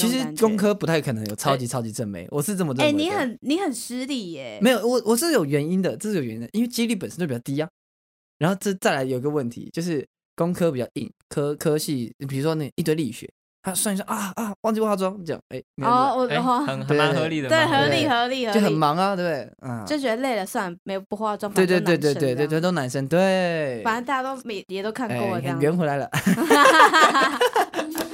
其实工科不太可能有超级超级正妹，我是这么认哎、为的。你很你很失礼耶。没有，我我是有原因的，这是有原因的，因为几率本身就比较低啊。然后这再来有一个问题，就是工科比较硬，科科系，比如说那一堆力学，他算一算啊啊，忘记化妆，这样哎，没有哦，我哎，哦，很蛮合理的，对，合理合理对合理合理，就很忙啊，对不对？嗯，就觉得累了，算了，没有不化妆，对对对对对对对，都男生对，反正大家都每也都看过了，这哎样。圆回来了。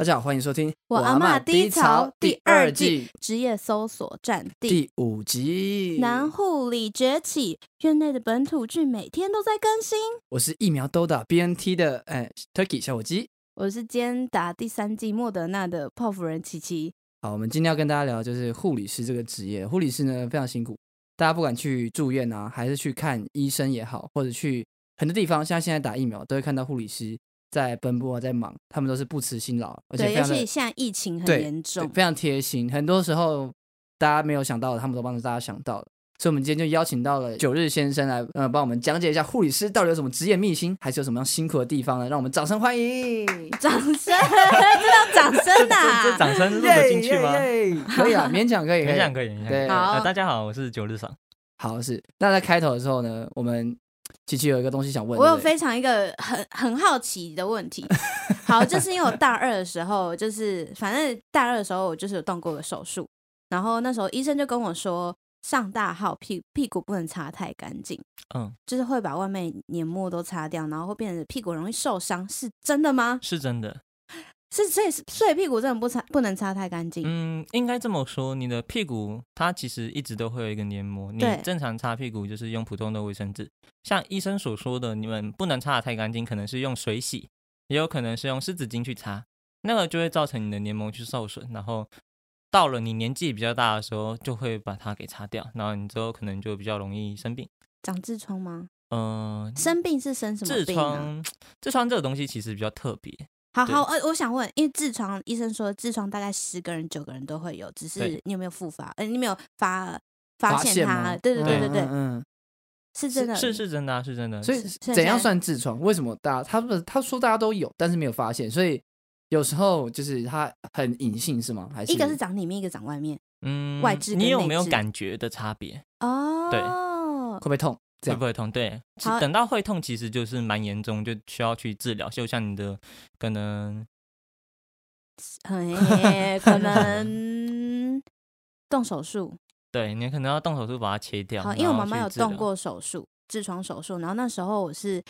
大家好，欢迎收听《我阿嬷低潮》第第二季季职业搜索战地，第五集。男护理崛起，院内的本土剧每天都在更新。我是疫苗都打 BNT 的哎 Turkey 小火鸡。我是今天打第三季莫德纳的泡芙人琪琪。好，我们今天要跟大家聊就是护理师这个职业。护理师呢非常辛苦，大家不管去住院啊，还是去看医生也好，或者去很多地方，像现在打疫苗都会看到护理师在奔波啊，在忙，他们都是不辞辛劳，而且对，尤非常的其现在疫情很对严重，非常贴心。很多时候大家没有想到的，他们都帮着大家想到了。所以，我们今天就邀请到了九日先生来，呃，帮我们讲解一下护理师到底有什么职业秘辛，还是有什么样辛苦的地方呢？让我们掌声欢迎！掌声，这叫掌声这呐、这掌声录得进去吗？可以啊，勉强可以，勉强可以，勉强可以。对，好呃大家好，我是九日爽。好是。那在开头的时候呢，我们琪琪有一个东西想问，我有非常一个很很好奇的问题，好，就是因为我大二的时候，就是反正大二的时候我就是有动过个手术，然后那时候医生就跟我说，上大号屁屁股不能擦太干净，嗯，就是会把外面黏膜都擦掉，然后会变得屁股容易受伤，是真的吗？是真的。是所以所以屁股真的不擦不能擦太干净，嗯，应该这么说，你的屁股它其实一直都会有一个黏膜。你正常擦屁股就是用普通的卫生纸，像医生所说的，你们不能擦的太干净，可能是用水洗，也有可能是用湿纸巾去擦，那个就会造成你的黏膜去受损，然后到了你年纪比较大的时候，就会把它给擦掉，然后你之后可能就比较容易生病。长痔疮吗？嗯、生病是生什么痔？疮，痔疮这个东西其实比较特别，对好好，呃，我想问，因为痔疮，医生说痔疮大概十个人九个人都会有，只是你有没有复发？呃，你有没有发发发现它？对对对对对，嗯，嗯是真的，是是真的、啊，是真的。嗯所以是是怎样算痔疮？为什么大家他们他说大家都有，但是没有发现，所以有时候就是它很隐性是吗？还是一个是长里面，一个长外面。嗯外痔跟你有没有感觉的差别？哦，对会不会痛？这样会不会痛？对，其等到会痛，其实就是蛮严重，就需要去治疗。就像你的可能，嘿可能动手术。对你可能要动手术把它切掉。好，因为我妈妈有动过手术，痔疮手术，然后那时候我是，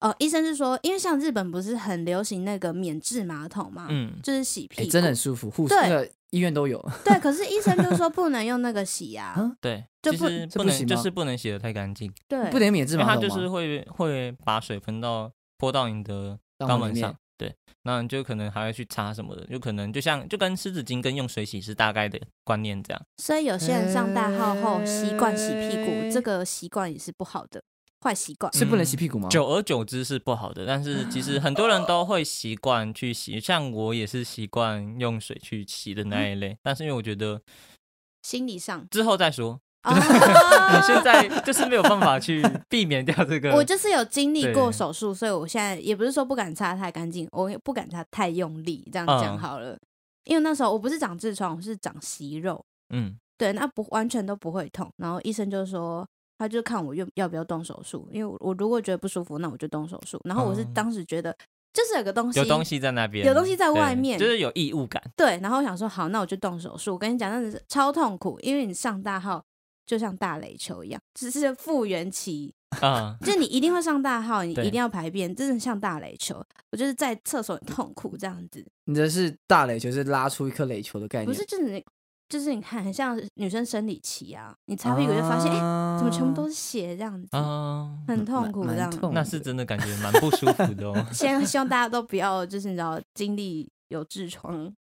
呃，医生是说，因为像日本不是很流行那个免治马桶嘛，嗯，就是洗屁真的很舒服，护士对那个医院都有。对，可是医生就说不能用那个洗呀、啊对，其就不实不能就是不能洗的太干净，对，不能免治因为它马桶它？就是会会把水喷到泼到你的肛门上。对，那你就可能还会去擦什么的，有可能就像就跟湿纸巾跟用水洗是大概的观念这样。所以有些人上大号后习惯洗屁股，哎这个习惯也是不好的，坏习惯。是不能洗屁股吗？久而久之是不好的，但是其实很多人都会习惯去洗，像我也是习惯用水去洗的那一类。但是因为我觉得心理上，之后再说，哦你 现在就是没有办法去避免掉这个。我就是有经历过手术，所以我现在也不是说不敢擦太干净，我也不敢擦太用力，这样讲嗯好了。因为那时候我不是长痔疮，我是长息肉，嗯对，那不完全都不会痛。然后医生就说，他就看我要要不要动手术，因为我我如果觉得不舒服，那我就动手术。然后我是哦当时觉得就是有个东西，有东西在那边，有东西在外面就是有异物感。对，然后我想说好，那我就动手术。我跟你讲，真的是超痛苦，因为你上大号就像大垒球一样，只是复原期，啊、就你一定会上大号，你一定要排便，真的像大垒球。我就是在厕所很痛苦这样子，你这是大垒球，是拉出一颗垒球的概念，不是就是你就是你看很像女生生理期啊，你擦屁股就发现哎、诶怎么全部都是血这样子，啊，很痛苦这样。。那是真的感觉蛮不舒服的哦 先希望大家都不要就是你知道经历有痔疮，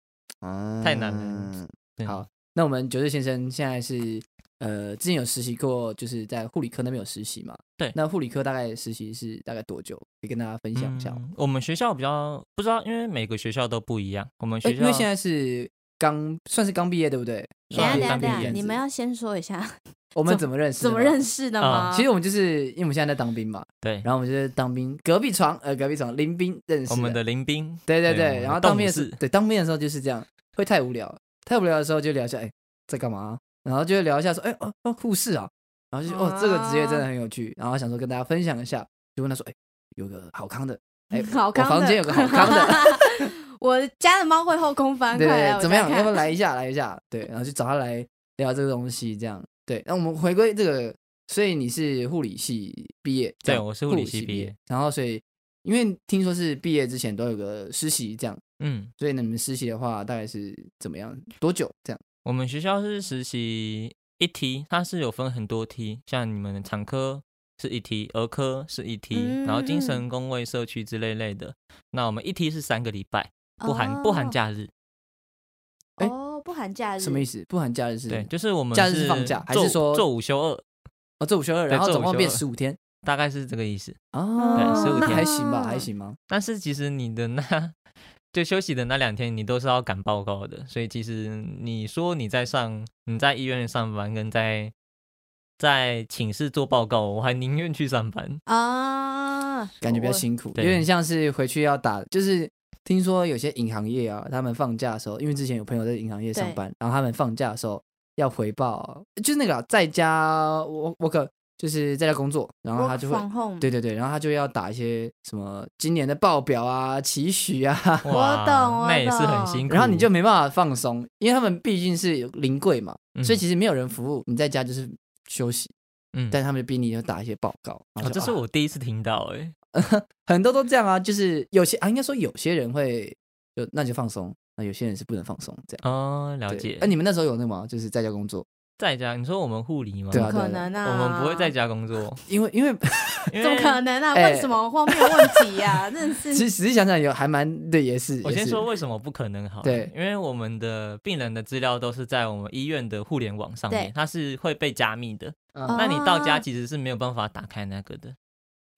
啊太难了对好，那我们九日先生现在是呃，之前有实习过，就是在护理科那边有实习嘛？对那护理科大概实习是大概多久？可以跟大家分享一下我们学校比较不知道，因为每个学校都不一样。我们哎学校因为现在是刚算是刚毕业，对不对？等一下等下等下，你们要先说一下 我们怎么认识？怎么认识？识的啊吗？其实我们就是因为我们现在在当兵嘛，对，然后我们就是当兵隔壁床，呃，隔壁床林兵认识我们的林兵，对对对，然后当兵的动物，时候对当兵的时候就是这样，会太无聊，太无聊的时候就聊一下，哎，在干嘛？然后就聊一下说，哎哦哦护士啊，然后就哦这个职业真的很有趣，然后想说跟大家分享一下，就问他说，哎，有个好康的，哎，好康我房间有个好康的，我家的猫会后空翻，对怎么样？要不要来一下？来一下？对，然后去找他来聊这个东西，这样对。那我们回归这个，所以你是护理系毕业，对我是护理系毕业，然后所以因为听说是毕业之前都有个实习，这样，嗯，所以你们实习的话大概是怎么样？多久？这样？我们学校是实习一梯，它是有分很多梯，像你们的产科是一梯，儿科是一梯，然后精神工位社区之类类的。那我们一梯是三个礼拜，不含、不含假日。哎哦，不含假日什么意思？不含假日是？对，就是我们假日是放假还是说做午休二？哦，做午休二，然后总共变十五天大概是这个意思。哦，对15那天还行吧，还行吗？但是其实你的那就休息的那两天，你都是要赶报告的，所以其实你说你在上你在医院上班，跟在在寝室做报告，我还宁愿去上班。啊，感觉比较辛苦，有点像是回去要打，就是听说有些银行业啊，他们放假的时候，因为之前有朋友在银行业上班，然后他们放假的时候要回报，就是那个啊在家我我可就是在家工作，然后他就会。对对对，然后他就要打一些什么今年的报表啊、期许啊，我懂我那也是很辛苦。然后你就没办法放松，因为他们毕竟是有临柜嘛，嗯。所以其实没有人服务，你在家就是休息，嗯，但他们逼你要打一些报告，这是我第一次听到哎、很多都这样啊，就是有些啊，应该说有些人会就那就放松，那有些人是不能放松这样。哦，了解那、。你们那时候有那个吗？就是在家工作，在家，你说我们护理吗？对啊不可能啊，我们不会在，家工作，因为 因为怎么可能啊？哎问什么荒谬问题呀？真的仔是，仔细想想有还蛮对，也是。我先说为什么不可能好，对因为我们的病人的资料都是在我们医院的互联网上面对，它是会被加密的。那你到家其实是没有办法打开那个的，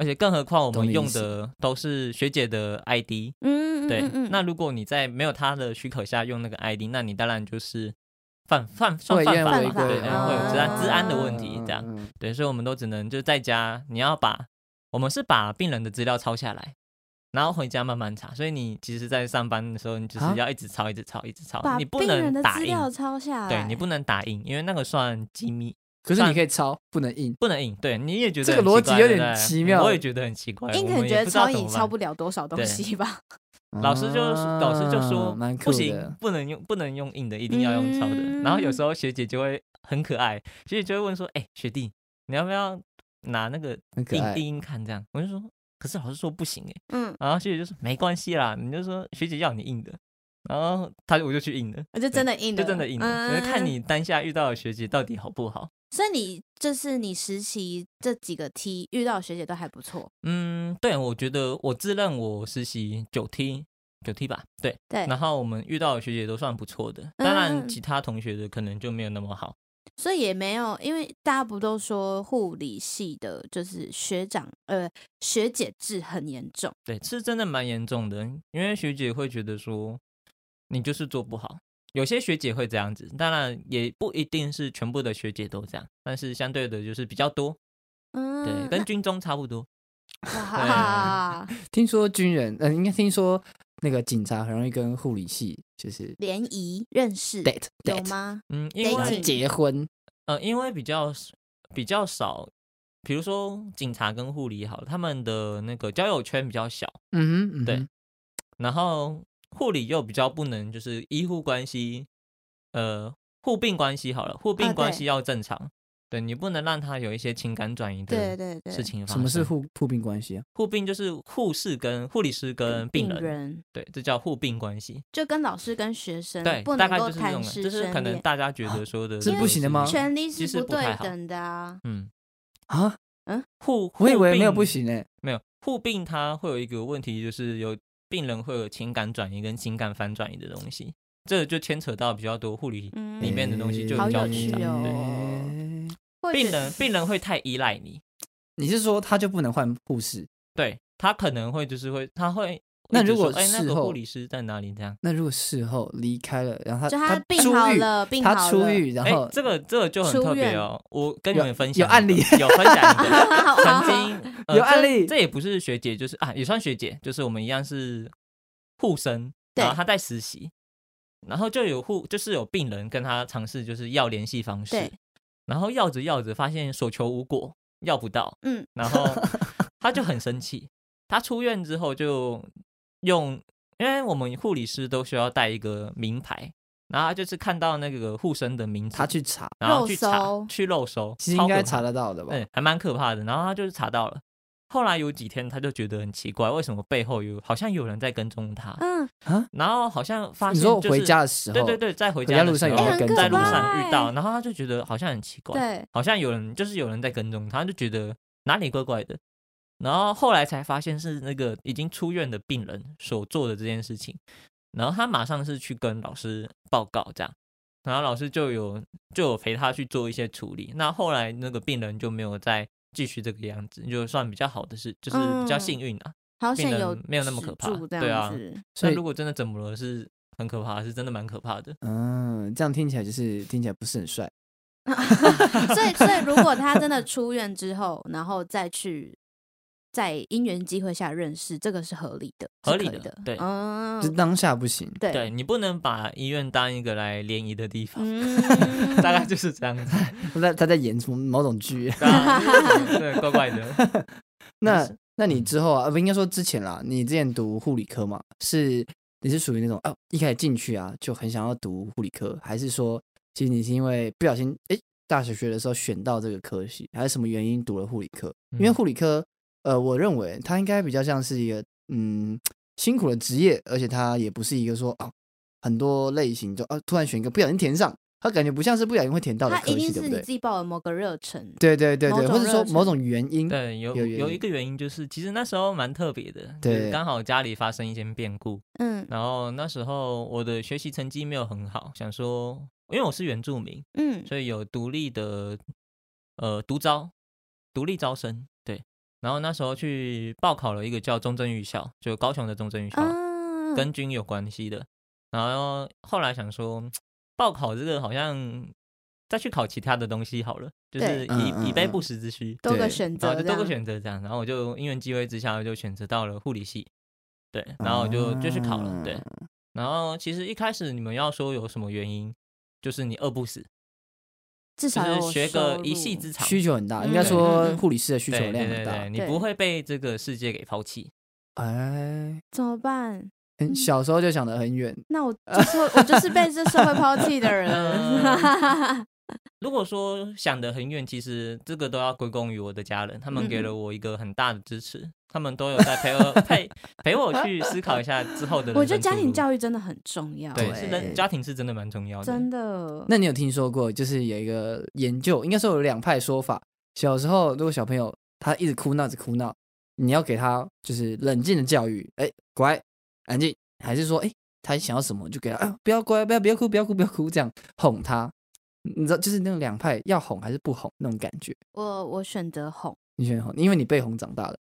而且更何况我们用的都是学姐的 ID，嗯，嗯对嗯，嗯。那如果你在没有她的许可下用那个 ID，那你当然就是犯犯算会犯法对，会有治安嗯治安的问题，这样。对，所以我们都只能就在家，你要把我们是把病人的资料抄下来，然后回家慢慢查。所以你其实，在上班的时候，你就是啊？要一直抄，一直抄，一直抄，你不能打印，资料抄下。来，对你不能打印，因为那个算机密，可是你可以抄，不能印。不能印。对，你也觉得这个逻辑有点奇妙我也觉得很奇怪，印可能觉得抄也抄不了多少东西吧？老师就老师就说不行，不能用不能用印的，一定要用抄的。然后有嗯时候学姐就会很可爱，学姐就会问说：“哎、学弟，你要不要拿那个印印印看？”这样我就说：“可是老师说不行哎。嗯”，然后学姐就说：“没关系啦，你就说学姐要你印的。”然后他就我就去印了，我就真的印了，就真的印了，我就看嗯你当下遇到的学姐到底好不好。所以你就是你实习这几个 T 遇到的学姐都还不错，嗯，对，我觉得我自认我实习九 T 九 T 吧，对。对，然后我们遇到的学姐都算不错的，当然嗯其他同学的可能就没有那么好。所以也没有，因为大家不都说护理系的就是学长呃学姐制很严重，对，是真的蛮严重的，因为学姐会觉得说你就是做不好。有些学姐会这样子，当然也不一定是全部的学姐都这样，但是相对的就是比较多，嗯，对，跟军中差不多。哇 听说军人，呃，应该听说那个警察很容易跟护理系就是联谊认识 date 有吗？嗯，因为结婚，呃，因为比较比较少，比如说警察跟护理好了，他们的那个交友圈比较小，嗯哼，嗯哼对，然后护理又比较不能就是医护关系，呃，护病关系好了，护病关系要正常，对你不能让他有一些情感转移的对对对，事情发生。什么是护护病关系啊？护病？就是护士跟护理师跟病人，人对，这叫护病关系。就跟老师跟学生对，大概不能够就是这种，谈师就是可能，大家觉得说的是不行的吗权利其是不实不太好对等的啊。嗯，啊嗯，护，我以为没有不行诶。没有护病，它会有一个问题，就是有病人会有情感转移跟情感反转移的东西，这就牵扯到比较多护理嗯里面的东西，就比较复杂。哦对，病人病人会太依赖你，你是说他就不能换护士？对他可能会就是会他会那如果哎、那个护理师在哪里？这样，那如果事后离开了，然后就他他病出狱，好了，病他好了，出狱，然哎、后这个这个就很特别哦。我跟你们分享有案例有分享 曾经、呃有案例这也不是学姐，就是啊，也算学姐，就是我们一样是护生，然后她在实习，然后就有护，就是有病人跟她尝试就是要联系方式，然后要着要着发现所求无果，要不到，嗯，然后她就很生气，他出院之后就用，因为我们护理师都需要带一个名牌，然后他就是看到那个护生的名字，他去查，然后去查去肉搜，其实应该查得到的吧？对，还蛮可怕的。然后他就是查到了，后来有几天他就觉得很奇怪，为什么背后有好像有人在跟踪他？嗯，然后好像发现、就是、说回家的时候，对对对，在回回家路上有人在跟在路上遇到，欸然后他就觉得好像很奇怪，对，好像有人就是有人在跟踪他，他就觉得哪里怪怪的。然后后来才发现是那个已经出院的病人所做的这件事情，然后他马上是去跟老师报告这样，然后老师就有就有陪他去做一些处理。那后来那个病人就没有再继续这个样子，就算比较好的事，就是比较嗯幸运啊。好病人险有没有那么可怕对啊，所以如果真的怎么了，是很可怕，是真的蛮可怕的。嗯，这样听起来就是听起来不是很帅。所以，所以如果他真的出院之后，然后再去在因缘机会下认识，这个是合理的，合理的对嗯就，当下不行，对对你不能把医院当一个来联谊的地方，嗯，大概就是这样子。他在他在演什么某种剧。对怪怪的。那是那你嗯之后啊，呃不应该说之前啦，你之前读护理科嘛，是你是属于那种哦，一开始进去啊就很想要读护理科，还是说其实你是因为不小心哎大学学的时候选到这个科系，还是什么原因读了护理科？因为嗯护理科，呃，我认为它应该比较像是一个嗯辛苦的职业，而且它也不是一个说啊很多类型就啊突然选一个不小心填上，它感觉不像是不小心会填到的科系，他一定是？你自己抱了某个热忱，对对对对，或者说某种原因，对，有有有一个原因就是，其实那时候蛮特别的，对刚好家里发生一些变故，嗯然后那时候我的学习成绩没有很好，想说，因为我是原住民，嗯，所以有独立的呃独招，独立招生，对。然后那时候去报考了一个叫中正预校，就高雄的中正预校，啊，跟军有关系的。然后后来想说，报考这个好像再去考其他的东西好了，就是以以备不时之需。多个对选择，然后就多个选择这样，然后我就因缘机会之下，我就选择到了护理系，对，然后我就就去考了，对。啊然后其实一开始你们要说有什么原因，就是你饿不死，至少有就是学个一技之长，需求很大，嗯应该说护理师的需求量很大。你不会被这个世界给抛弃。哎，怎么办？很小时候就想得很远，那我就是我就是被这社会抛弃的人。嗯如果说想得很远，其实这个都要归功于我的家人，他们给嗯了我一个很大的支持，他们都有在陪我陪 陪我去思考一下之后的。我觉得家庭教育真的很重要、对欸，是的家庭是真的蛮重要的，真的。那你有听说过，就是有一个研究，应该说有两派说法。小时候如果小朋友他一直哭闹，一直哭闹，你要给他就是冷静的教育，哎，乖，安静，还是说，哎，他想要什么就给他，啊，不要乖，不要不要哭，不要哭，不要哭，这样哄他。你知道，就是那种两派要哄还是不哄那种感觉。我我选择哄，你选哄，因为你被哄长大的。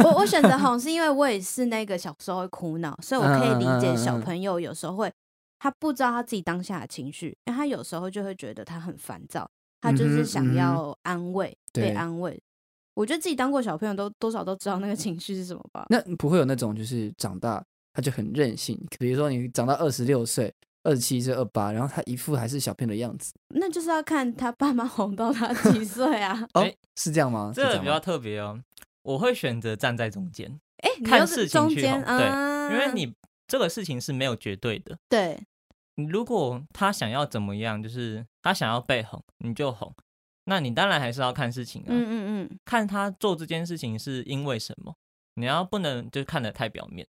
我我选择哄 是因为我也是那个小时候会哭闹，所以我可以理解小朋友有时候会他不知道他自己当下的情绪，因为他有时候就会觉得他很烦躁，他就是想要安慰，对被安慰。我觉得自己当过小朋友都多少都知道那个情绪是什么吧。那不会有那种就是长大他就很任性，比如说你长到二十六岁、二七是、二八，然后他一副还是小朋友的样子。那就是要看他爸妈哄到他几 岁啊。哦哎，是这样吗？这个比较特别哦。我会选择站在中间，哎、看事情去中间哄对啊，因为你这个事情是没有绝对的。对你如果他想要怎么样，就是他想要被哄，你就哄。那你当然还是要看事情啊，嗯嗯嗯，看他做这件事情是因为什么。你要不能就看得太表面，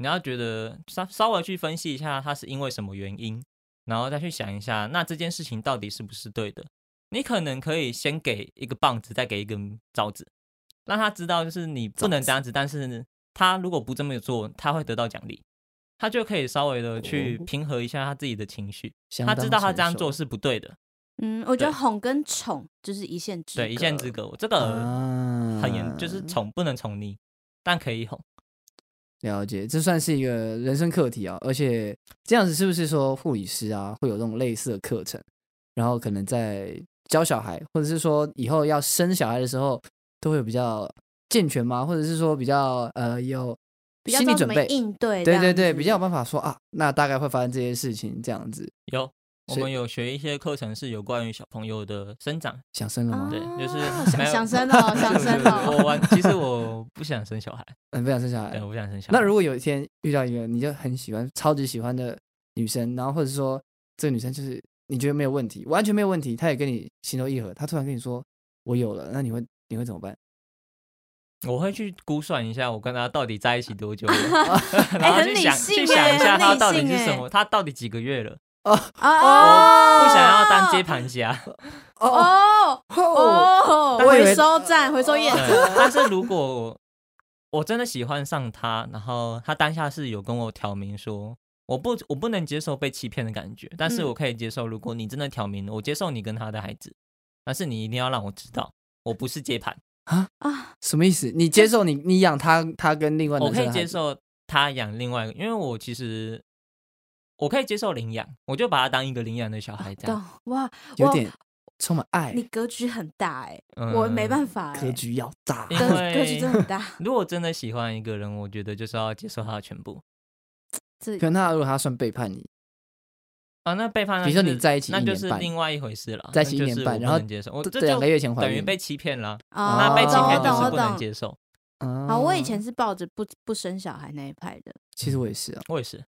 你要觉得稍稍微去分析一下他是因为什么原因，然后再去想一下，那这件事情到底是不是对的。你可能可以先给一个棒子，再给一根枣子，让他知道就是你不能这样子，但是他如果不这么做，他会得到奖励，他就可以稍微的去哦平和一下他自己的情绪，他知道他这样做是不对的，嗯，我觉得哄跟宠就是一线之隔，对，一线之。隔，这个啊很严，就是宠不能宠溺，但可以哄。了解，这算是一个人生课题啊。而且这样子是不是说护理师啊会有这种类似的课程，然后可能在教小孩，或者是说以后要生小孩的时候，都会有比较健全吗？或者是说比较呃有心理准备？应对，对对对，比较有办法说啊，那大概会发生这些事情这样子。有，我们有学一些课程是有关于小朋友的生长。想生了吗？对，就是想想生了，想生对对我玩。其实我不想生小孩，嗯，不想生小孩对，。我不想生小孩。那如果有一天遇到一个你就很喜欢、超级喜欢的女生，然后或者说这个女生就是你觉得没有问题，完全没有问题，她也跟你情投意合，她突然跟你说我有了，那你会你会怎么办？我会去估算一下，我跟他到底在一起多久 然后去想性去想一下他到底是什么，他到底几个月了，哦哦，不想要当接盘侠。哦哦，回收站回收业者，但是如果我真的喜欢上他，然后他当下是有跟我挑明说，我不我不能接受被欺骗的感觉，但是嗯我可以接受，如果你真的挑明了，我接受你跟他的孩子，但是你一定要让我知道，我不是接盘，啊？啊，什么意思？你接受你你养他，他跟另外我可以接受他养另外一个，因为我其实我可以接受领养，我就把他当一个领养的小孩这懂样。哇，我有点充满爱你，格局很大哎，嗯我没办法哎，格局要大。因格格局真的很大，如果真的喜欢一个人，我觉得就是要接受他的全部这可能他如果他算背叛你，啊。那背叛，比如说你在一起那就一年半是另外一回事了。在一起一年半然后能接受，我这两个月前等于被欺骗了。哦那被欺我懂骗就是不能我懂。接受。啊好，我以前是抱着不不生小孩那一派的，其实我也是啊。我也是，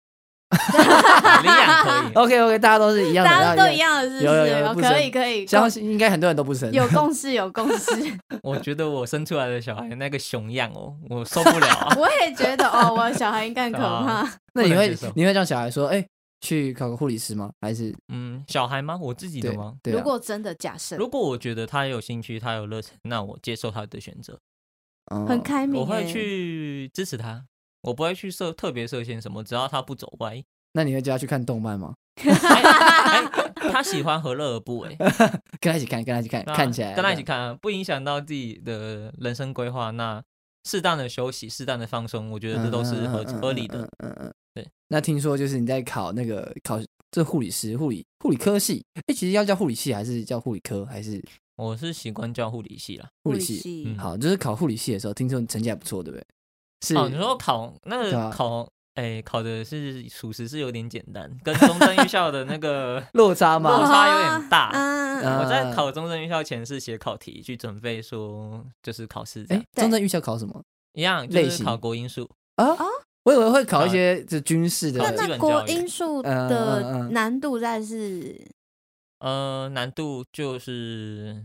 领养可以。OK OK，大家都是一样的，大家都一样。样的，是不有有有是？不可以生可以，相共信应该很多人都不生。有共识有共识。我觉得我生出来的小孩那个熊样哦，我受不了啊。我也觉得哦，我的小孩应该很可怕。那你会你会叫小孩说，哎，去考个护理师吗？还是嗯，小孩吗？我自己的对吗？对啊如果真的假设如果我觉得他有兴趣，他有热忱，那我接受他的选择，哦很开明，我会。去支持他，我不会去设特别设限什么，只要他不走歪。那你会叫他去看动漫吗？哎哎他喜欢何乐而不为，跟他一起看，跟他一起看，看起来跟他一起看啊，不影响到自己的人生规划。那适当的休息，适当的放松，我觉得这都是合合理的。嗯嗯嗯，对。那听说就是你在考那个考这护理师护理护理科系，哎，其实要叫护理系还是叫护理科还是我是习惯叫护理系啦。护理系？系嗯好，就是考护理系的时候，听说你成绩还不错，对不对？是哦，你说考那个考，哎，考的是属实是有点简单，跟中正预校的那个 落差落？差有点大。嗯，嗯我在考中正预校前是写考题去准备说就是考试这哎样，中正预校考什么一样，类型就是考国英数。啊啊？我以为会考一些就军事那的基本那国英数的嗯难度在是呃，难度就是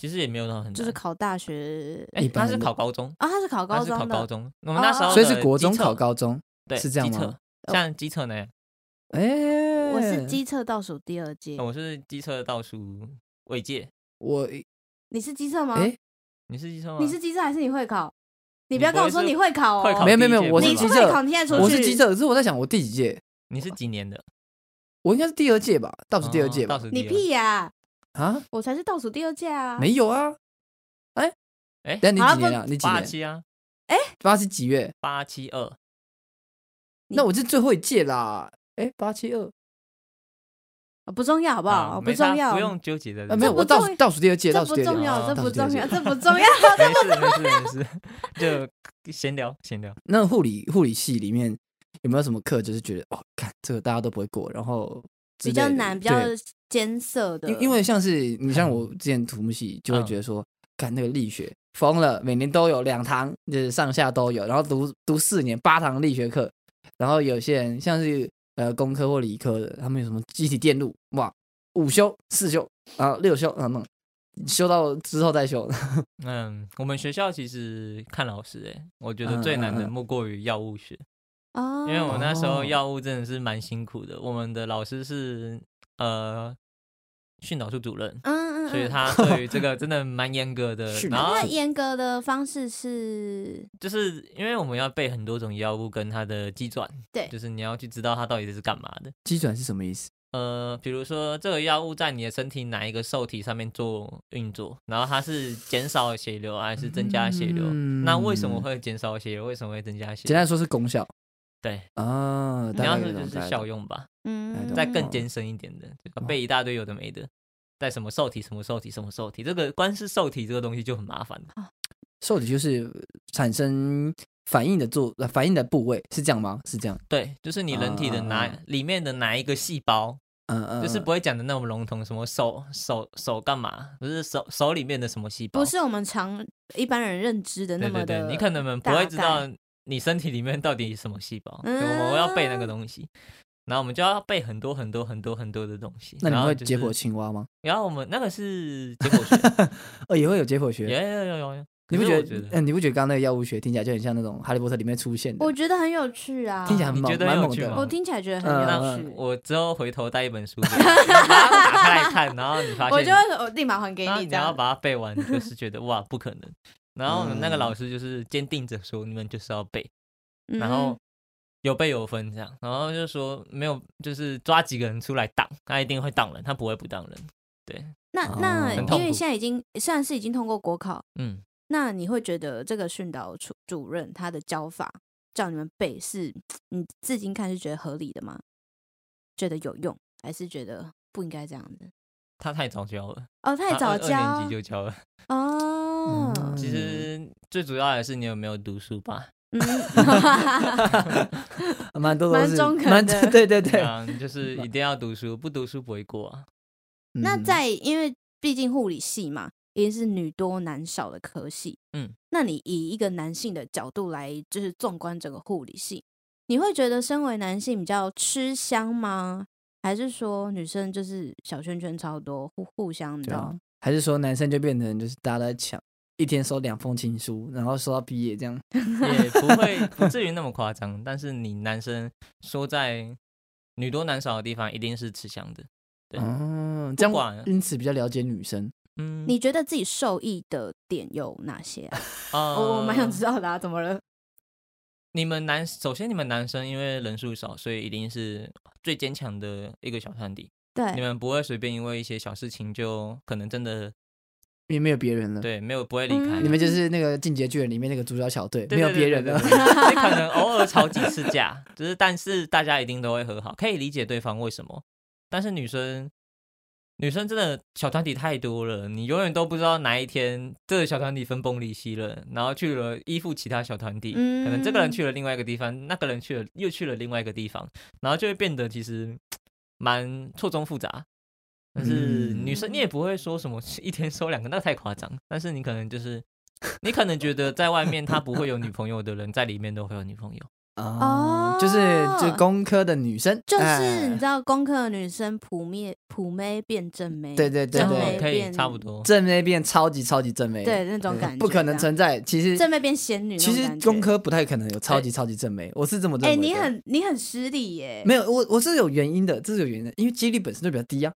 其实也没有到很难，就是考大学哎，他是考高中，啊，他是考他是考高中考，高中。我们那时候所以是的国中考高中，对，是这样吗？像机测那样，哎，我是机测倒数第二届，我是机测倒数尾届，我你是机测吗？哎，你是机测吗？你是机测还是你会考？你你不要跟我说你会考哦，会考没有没有没有，我是机你会考，测，你现在出去，我是机测，可是我在想我第几届？你是几年的？我应该是第二届吧，倒数第二届吧哦倒？数第二你屁呀！啊，我才是倒数第二届啊！没有啊，哎哎等下你好几年啊？你几年？八七啊，八是几月？八七二，那我是最后一届啦。哎，八七二哦不重要，好不好？不重要，不用纠结的。啊，没有，我倒倒数第二届，这倒数第二届。不重要，哦这不重要，倒数第二届这不重要。没事没事没事，就闲聊闲聊。那护理护理系里面有没有什么课，就是觉得哦，看这个大家都不会过，然后比较难，比较对艰涩的，因因为像是你像我之前土木系，就会觉得说，看那个力学疯了，每年都有两堂，就是上下都有，然后读读四年八堂力学课，然后有些人像是呃工科或理科的，他们有什么机体电路，哇，五修四修，然后六修，然后修到之后再修，嗯，我们学校其实看老师哎，我觉得最难的莫过于药物学，哦，因为我那时候哦。药物真的是蛮辛苦的。我们的老师是呃训导处主任，嗯嗯，嗯所以他对于这个真的蛮严格的。训然后那严格的方式是，就是因为我们要背很多种药物跟它的机转，对就是你要去知道它到底是干嘛的。机转是什么意思？呃，比如说这个药物在你的身体哪一个受体上面做运作，然后它是减少血流还是增加血流？那为什么嗯会减少血流？为什么会增加血流？简单来说是功效对，啊，你大要说就是效用吧，嗯，再更艰深一点的，这个背一大堆有的没的，在什么受体、什么受体、什么受体，这个光是受体这个东西就很麻烦了。受体就是产生反应的做呃反应的部位是这样吗？是这样，对，就是你人体的哪、啊里面的哪一个细胞，嗯嗯，嗯。就是不会讲的那么笼统，什么手手手干嘛，不是手手里面的什么细胞，不是我们常一般人认知的那么的，对对对，你可能不会知道你身体里面到底什么细胞，嗯。我们要背那个东西，然后我们就要背很多很多很多很多的东西。那你会解剖青蛙吗？然后我们那个是解剖学，哦，也会有解剖学。有有有有有。你不觉？得嗯，你不觉得刚刚那个药物学听起来就很像那种《哈利波特》里面出现的？我觉得很有趣啊，听起来很猛，蛮猛的很有趣我听起来觉得嗯很有那趣，我之后回头带一本书 打开来看，然后你发现，我就会我立马还给然后你这样。你要把它背完，就是觉得哇不可能。然后那个嗯老师就是坚定着说，你们就是要背。嗯然后有备有分这样，然后就说没有，就是抓几个人出来挡，他一定会挡人，他不会不挡人。对，那哦那因为现在已经算是已经通过国考，嗯，那你会觉得这个训导主主任他的教法叫你们背是，你至今看是觉得合理的吗？觉得有用，还是觉得不应该这样子？他太早教了，哦，太早教二年级就教了。哦，嗯其实最主要还是你有没有读书吧。嗯，蛮多都是蛮中肯蛮 的对对对。啊，就是一定要读书，不读书不会过啊。嗯那在因为毕竟护理系嘛，也是女多男少的科系，嗯，那你以一个男性的角度来，就是纵观整个护理系，你会觉得身为男性比较吃香吗？还是说女生就是小圈圈超多，互互相你知对啊？还是说男生就变成就是大家都在抢，一天收两封情书，然后收到毕业这样？也不会不至于那么夸张，但是你男生说在女多男少的地方，一定是吃香的。对哦，这样管因此比较了解女生。嗯，你觉得自己受益的点有哪些啊？呃我我蛮想知道的啊，怎么了？你们男，首先你们男生因为人数少，所以一定是最坚强的一个小团体。对你对，们不会随便因为一些小事情就可能真的因为没有别人了，对没有不会离开。嗯你们就是那个《进阶巨人》里面那个主角小队，对没有别人了。可能偶尔吵几次架，只是但是大家一定都会和好，可以理解对方为什么。但是女生，女生真的小团体太多了，你永远都不知道哪一天这个小团体分崩离析了，然后去了依附其他小团体，嗯可能这个人去了另外一个地方，那个人去了又去了另外一个地方，然后就会变得其实蛮错综复杂。但是嗯女生你也不会说什么一天收两个，那太夸张。但是你可能就是，你可能觉得在外面他不会有女朋友的人，在里面都会有女朋友。哦，就是就工科的女生，就是哎你知道，工科的女生普妹普妹变正妹，对对对对可以差不多。正妹变超级超级正妹，对那种感觉，不可能存在。其实正妹变仙女其实工科不太可能有超级超级正妹，我是这么认哎、为的。你很你很失礼耶，没有，我我是有原因的，这是有原因的，因为几率本身就比较低啊。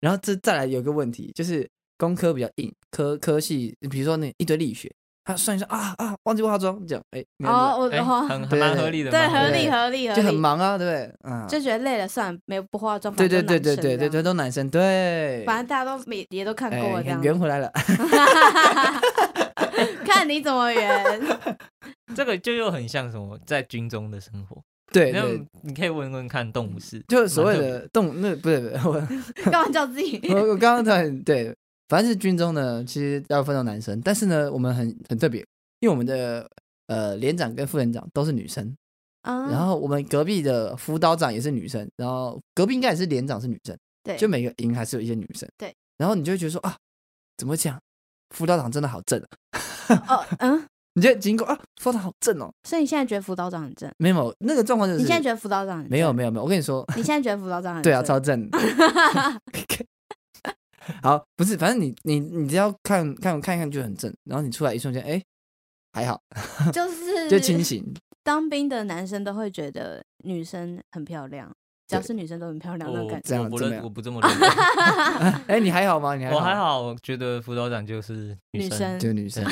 然后这再来有一个问题，就是工科比较硬，科科系，比如说那一堆力学，他算一算啊啊，忘记化妆，这样哎，哦，我哎，哦很 很蛮合理的，对合理合理就很忙啊，对不对？啊，就觉得累了，算了，没有不化妆，对对对对对对对，都男生都男生，对，反正大家都每也都看过这样，圆回来了，看你怎么圆，这个就又很像什么在军中的生活。那对。那，你可以问问看动物是，就是所谓的动，那不是不是我 干嘛叫自己？我我刚刚突然对，反正是军中呢，其实要分到男生，但是呢，我们很很特别，因为我们的呃连长跟副连长都是女生，啊。然后我们隔壁的辅导长也是女生，然后隔壁应该也是连长是女生，对，就每个营还是有一些女生，对，然后你就会觉得说啊，怎么讲，辅导长真的好正啊，哦嗯，你觉得经过啊，辅导长好正哦，所以你现在觉得辅导长很正？没有那个状况就是你现在觉得辅导长很正没有没有没有，我跟你说，你现在觉得辅导长很 对啊，正超正。好，不是，反正你你你只要看看看一看就很正，然后你出来一瞬间，哎，还好，就是 就清醒。当兵的男生都会觉得女生很漂亮，只要是女生都很漂亮那感觉。这样这么样我不认，我不这么认为。哎，你还好吗？你还我还，好，我觉得辅导长就是，女生 就是女生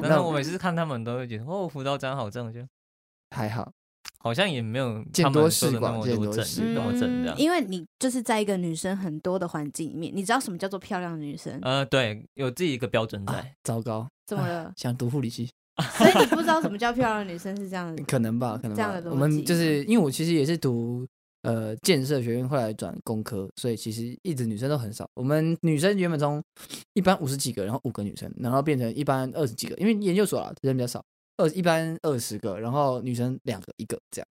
那我每次看他们都会觉得，哦，辅导长好正，就还好。好像也没有见多识广那么多正见多识那么正这样。嗯因为你就是在一个女生很多的环境里面，你知道什么叫做漂亮的女生？呃，对，有自己一个标准在。啊，糟糕，怎么了？想读护理系，所以你不知道什么叫漂亮的女生是这样的。可能吧，可能这样的。我们就是因为我其实也是读呃建设学院，后来转工科，所以其实一直女生都很少。我们女生原本从一般五十几个，然后五个女生，然后变成一般二十几个，因为研究所啊人比较少，二一般二十个，然后女生两个一个这样，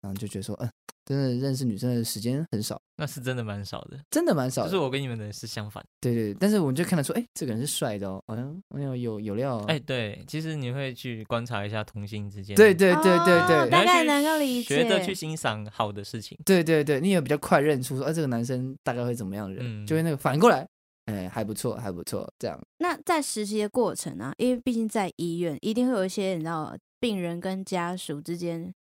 然后就觉得说，嗯、真的认识女生的时间很少，那是真的蛮少的，真的蛮少的。就是我跟你们的是相反。对对，对但是我们就看得出，哎，这个人是帅的哦，好像哎呦有有料、哦。哎，对，其实你会去观察一下同性之间，对对对对哦对大概能够理解。学着去欣赏好的事情。对对对，你也比较快认出说，哎、这个男生大概会怎么样的人，嗯就会那个反过来，哎，还不错，还不错，这样。那在实习的过程啊，因为毕竟在医院，一定会有一些你知道病人跟家属之间，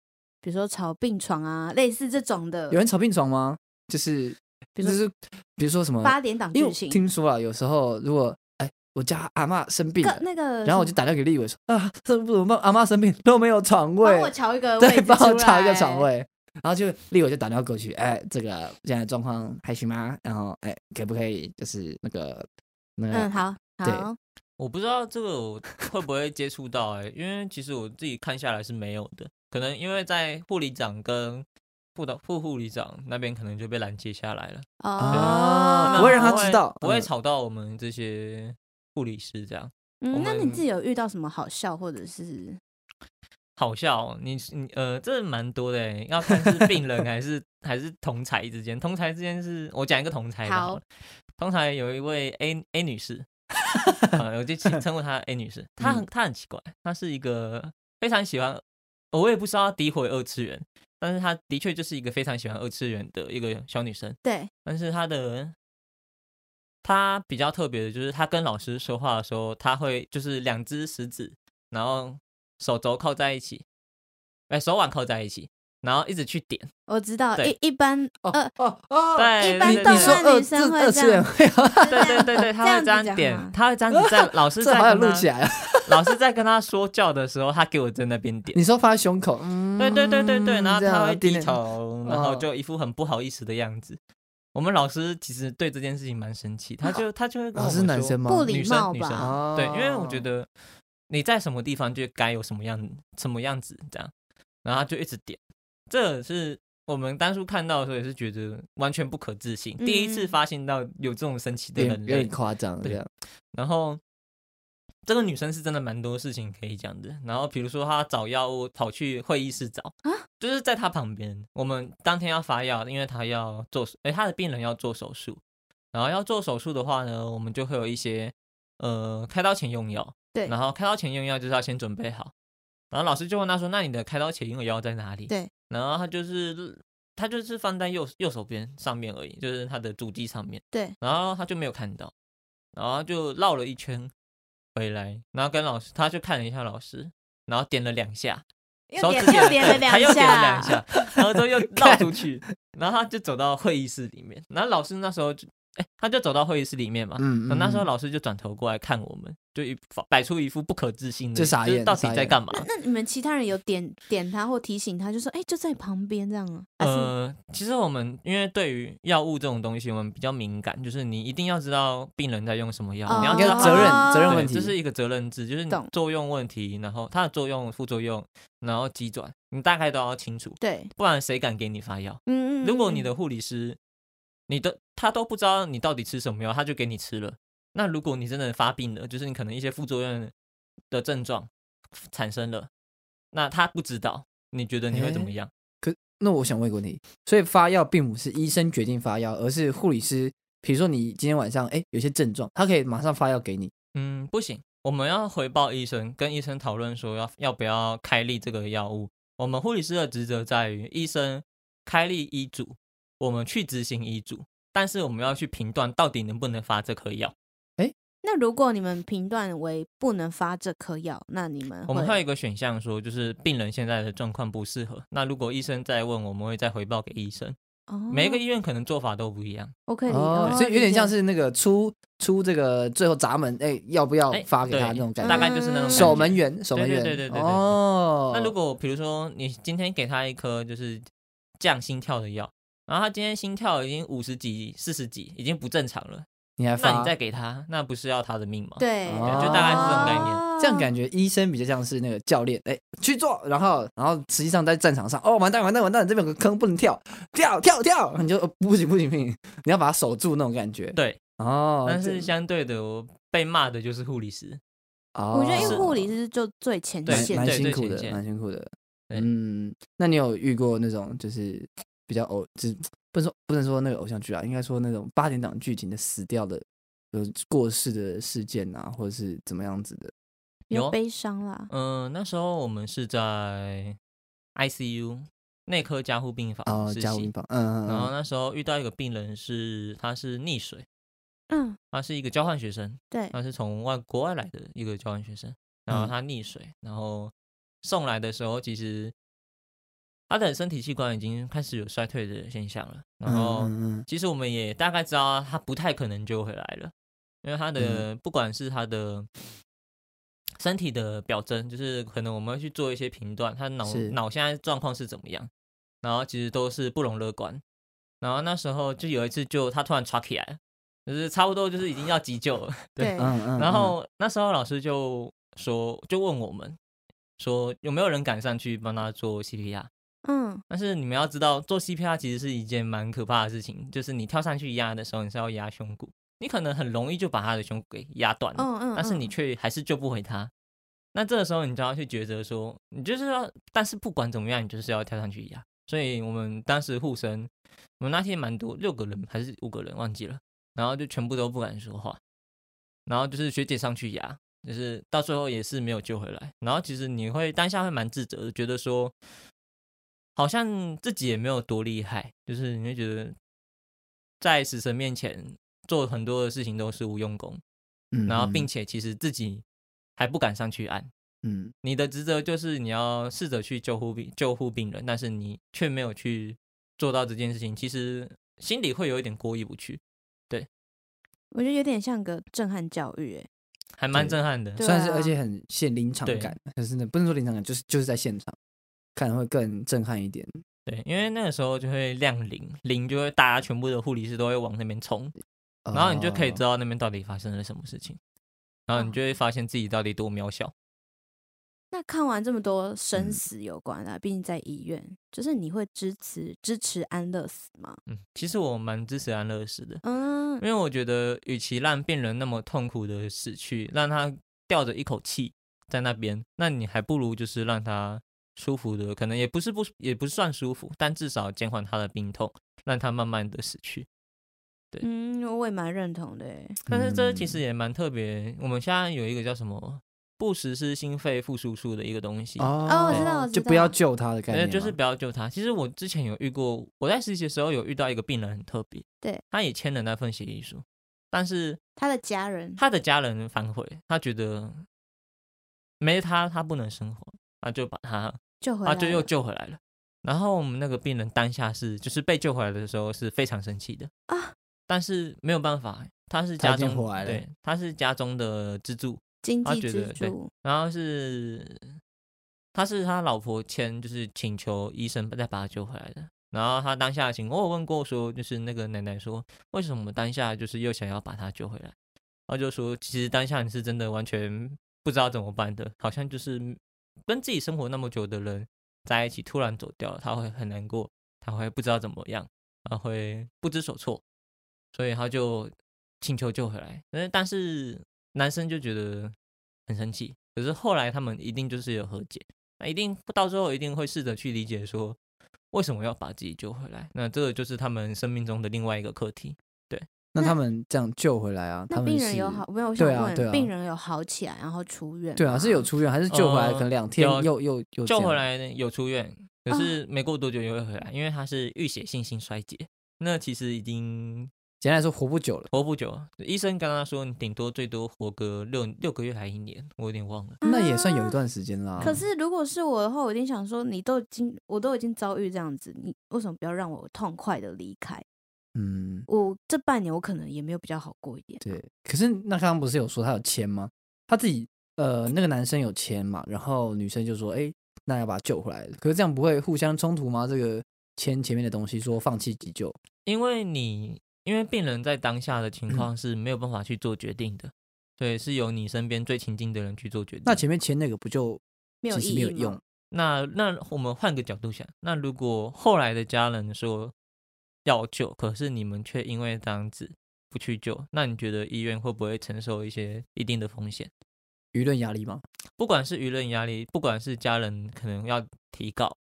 比如说吵病床啊，类似这种的有人吵病床吗？就是，比如说就是，比如说什么？八点档剧情。听说啊，有时候如果哎，我家阿嬷生病了，那个，然后我就打电话给立伟说啊，这怎么办？阿嬷生病都没有床位帮我，瞧一个位对，帮我出找一个床位。然后就立伟就打电话过去，哎，这个现在状况还行吗？然后哎，可不可以就是那个那个嗯，好对好，我不知道这个我会不会接触到哎、因为其实我自己看下来是没有的，可能因为在护理长跟副导副护理长那边可能就被拦截下来了，啊哦，不会让他知道不会嗯吵到我们这些护理师这样。嗯，那你自己有遇到什么好笑或者是好笑哦，你你呃，这蛮多的欸，要看是病人还是还是同才之间。同才之间是我讲一个同才的好好了，同才有一位 A A 女士，啊，我就 称称呼她 A 女士。她很她很奇怪，她是一个非常喜欢，我也不知道她诋毁二次元，但是她的确就是一个非常喜欢二次元的一个小女生。对但是她的她比较特别的就是，她跟老师说话的时候，她会就是两只食指，然后手肘靠在一起，哎，手腕靠在一起，然后一直去点。我知道对一一般哦呃哦哦，对，一般你你说女二生会这二次元样会啊，对对对 对，他会这这样子讲点吗，他会这样子在 老师这好想在跟他录起来啊！老师在跟他说教的时候，他给我在那边点。你说放在胸口，嗯，对对对对对，然后这样他会低头，然后哦就一副很不好意思的样子。我们老师其实对这件事情蛮生气，他就他就会跟老师我们说男生吗？不礼女生貌吧女生哦对，因为我觉得你在什么地方就该有什么样什么样子这样，然后他就一直点，这是我们当初看到的时候也是觉得完全不可置信，第一次嗯发现到有这种神奇的有点人类有点，夸张这对样。然后这个女生是真的蛮多事情可以讲的。然后比如说她找药物跑去会议室找啊就是在她旁边。我们当天要发药，因为她要做，哎，她的病人要做手术。然后要做手术的话呢，我们就会有一些呃开刀前用药。对然后开刀前用药就是要先准备好。然后老师就问他说：“那你的开刀前用药在哪里？”对。然后他就是他就是放在右右手边上面而已，就是他的主机上面。对，然后他就没有看到，然后就绕了一圈回来，然后跟老师，他就看了一下老师，然后点了两下，又手指点又点了两下他又点了两下下，然后之后又 绕出去，然后他就走到会议室里面，然后老师那时候就，哎，他就走到会议室里面嘛，嗯，嗯那那时候嗯老师就转头过来看我们，就一摆出一副不可置信的，就傻是到底在干嘛？那你们其他人有点点他或提醒他，就说哎就在旁边这样啊？呃，其实我们因为对于药物这种东西，我们比较敏感，就是你一定要知道病人在用什么药，哦你要知道责任哦责任问题，这是一个责任制，就是你作用问题，然后它的作用、副作用，然后急转，你大概都要清楚，对，不然谁敢给你发药？嗯嗯，嗯如果你的护理师，你的他都不知道你到底吃什么药，他就给你吃了，那如果你真的发病了，就是你可能一些副作用的症状产生了，那他不知道，你觉得你会怎么样？可？那我想问一个问题，所以发药并不是医生决定发药，而是护理师，比如说你今天晚上哎有些症状，他可以马上发药给你。嗯，不行，我们要回报医生，跟医生讨论说要要不要开立这个药物。我们护理师的职责在于，医生开立医嘱，我们去执行医嘱，但是我们要去评断到底能不能发这颗药。那如果你们评断为不能发这颗药，那你们我们还有一个选项说，就是病人现在的状况不适合。那如果医生再问，我们会再回报给医生。哦，每一个医院可能做法都不一样。OK，哦，所以有点像是那个出出这个最后闸门，哎，要不要哎发给他对那种感觉？大概就是那种守门员，守门员，对对对对对对哦，那如果比如说你今天给他一颗就是降心跳的药，然后他今天心跳已经五十几、四十几，已经不正常了，你还发那你再给他，那不是要他的命吗？对，哦就大概是这种概念。哦。这样感觉医生比较像是那个教练，哎，去做，然后然后实际上在战场上，哦，完蛋完蛋完蛋，这边有个坑不能跳，跳跳跳，你就、哦不行不行不行，你要把它守住那种感觉。对，哦，但是相对的，我被骂的就是护理师。哦，我觉得因为是护理师就最前对线蛮辛苦的，蛮辛苦的。嗯，那你有遇过那种就是比较偶，就是不能说不能说那个偶像剧啊，应该说那种八点档剧情的死掉的、呃过世的事件啊，或者是怎么样子的？有悲伤啦。嗯、那时候我们是在 ICU 内科加护病房哦，加护病房，嗯嗯嗯，然后那时候遇到一个病人是他是溺水，嗯，他是一个交换学生，对，他是从外国外来的一个交换学生，然后嗯他溺水，然后送来的时候，其实他的身体器官已经开始有衰退的现象了，然后其实我们也大概知道他不太可能救回来了，因为他的、嗯不管是他的身体的表征，就是可能我们会去做一些评断，他脑脑现在状况是怎么样，然后其实都是不容乐观。然后那时候就有一次就他突然抓起来了，就是差不多就是已经要急救了，对然后那时候老师就说，就问我们说有没有人敢上去帮他做 CPR。嗯，但是你们要知道，做 CPR 其实是一件蛮可怕的事情，就是你跳上去压的时候，你是要压胸骨，你可能很容易就把他的胸骨给压断了，嗯嗯，但是你嗯却还是救不回他。那这个时候你就要去抉择说，你就是要，但是不管怎么样，你就是要跳上去压。所以我们当时护生，我们那天蛮多，六个人还是五个人忘记了，然后就全部都不敢说话，然后就是学姐上去压，就是到最后也是没有救回来。然后其实你会当下会蛮自责的，觉得说好像自己也没有多厉害，就是你会觉得在死神面前做很多的事情都是无用功，嗯然后并嗯且其实自己还不敢上去按。嗯你的职责就是你要试着去救护病救护病人，但是你却没有去做到这件事情，其实心里会有一点过意不去，对我觉得有点像个震撼教育，哎，还蛮震撼的。算是啊而且很现临场感，可是呢不能说临场感，就是就是在现场看会更震撼一点。对，因为那个时候就会亮铃，铃就会大家全部的护理师都会往那边冲，然后你就可以知道，那边到底发生了什么事情，然后你就会发现自己到底多渺小。那看完这么多生嗯死有关的啊，毕竟在医院，就是你会支持支持安乐死吗？嗯，其实我蛮支持安乐死的，嗯因为我觉得，与其让病人那么痛苦的死去，让他吊着一口气在那边，那你还不如就是让他舒服的，可能也不是不也不算舒服，但至少减缓他的病痛，让他慢慢的死去。对嗯，我也蛮认同的欸。但是这其嗯实也蛮特别，我们现在有一个叫什么不实施心肺复苏术的一个东西。哦哦我知道我知就不要救他的概对，念，就是不要救他。其实我之前有遇过，我在实习的时候有遇到一个病人很特别，对，他也签了那份协议书，但是他的家人，他的家人反悔，他觉得没他他不能生活，他就把他救回来了，他就又救回来了。然后我们那个病人当下是就是被救回来的时候是非常生气的啊，但是没有办法，他是家中对，他是家中的支柱，经济支他觉得对柱，然后是他是他老婆签，就是请求医生再把他救回来的。然后他当下的情况，我有问过说，就是那个奶奶说，为什么当下就是又想要把他救回来？然后就说，其实当下你是真的完全不知道怎么办的，好像就是跟自己生活那么久的人在一起，突然走掉了，他会很难过，他会不知道怎么样，他会不知所措，所以他就请求救回来。但但是男生就觉得很生气，可是后来他们一定就是有和解，那一定到最后一定会试着去理解说为什么要把自己救回来。那这个就是他们生命中的另外一个课题。那他们这样救回来啊，他那们是病人有好没有？我想问，对啊对啊病人有好起来，然后出院吗？对啊，是有出院还是救回来？呃可能两天有又又又救回来呢有出院，可啊是没过多久又会回来，因为他是淤血性心衰竭，那其实已经简单来说活不久了。活不久。医生跟他说，你顶多最多活个六六个月还一年，我有点忘了。那也算有一段时间啦。可是如果是我的话，我一定想说，你都已经我都已经遭遇这样子，你为什么不要让我痛快的离开？嗯，我这半年我可能也没有比较好过一点。对。可是那刚刚不是有说他有签吗？他自己呃，那个男生有签嘛，然后女生就说，哎，那要把他救回来。可是这样不会互相冲突吗？这个签前面的东西说放弃急救，因为你因为病人在当下的情况嗯 是没有办法去做决定的，对，是由你身边最亲近的人去做决定。那前面签那个不就没有其实没有用？那那我们换个角度想，那如果后来的家人说要救，可是你们却因为这样子不去救，那你觉得医院会不会承受一些一定的风险？舆论压力吗？不管是舆论压力，不管是家人可能要提告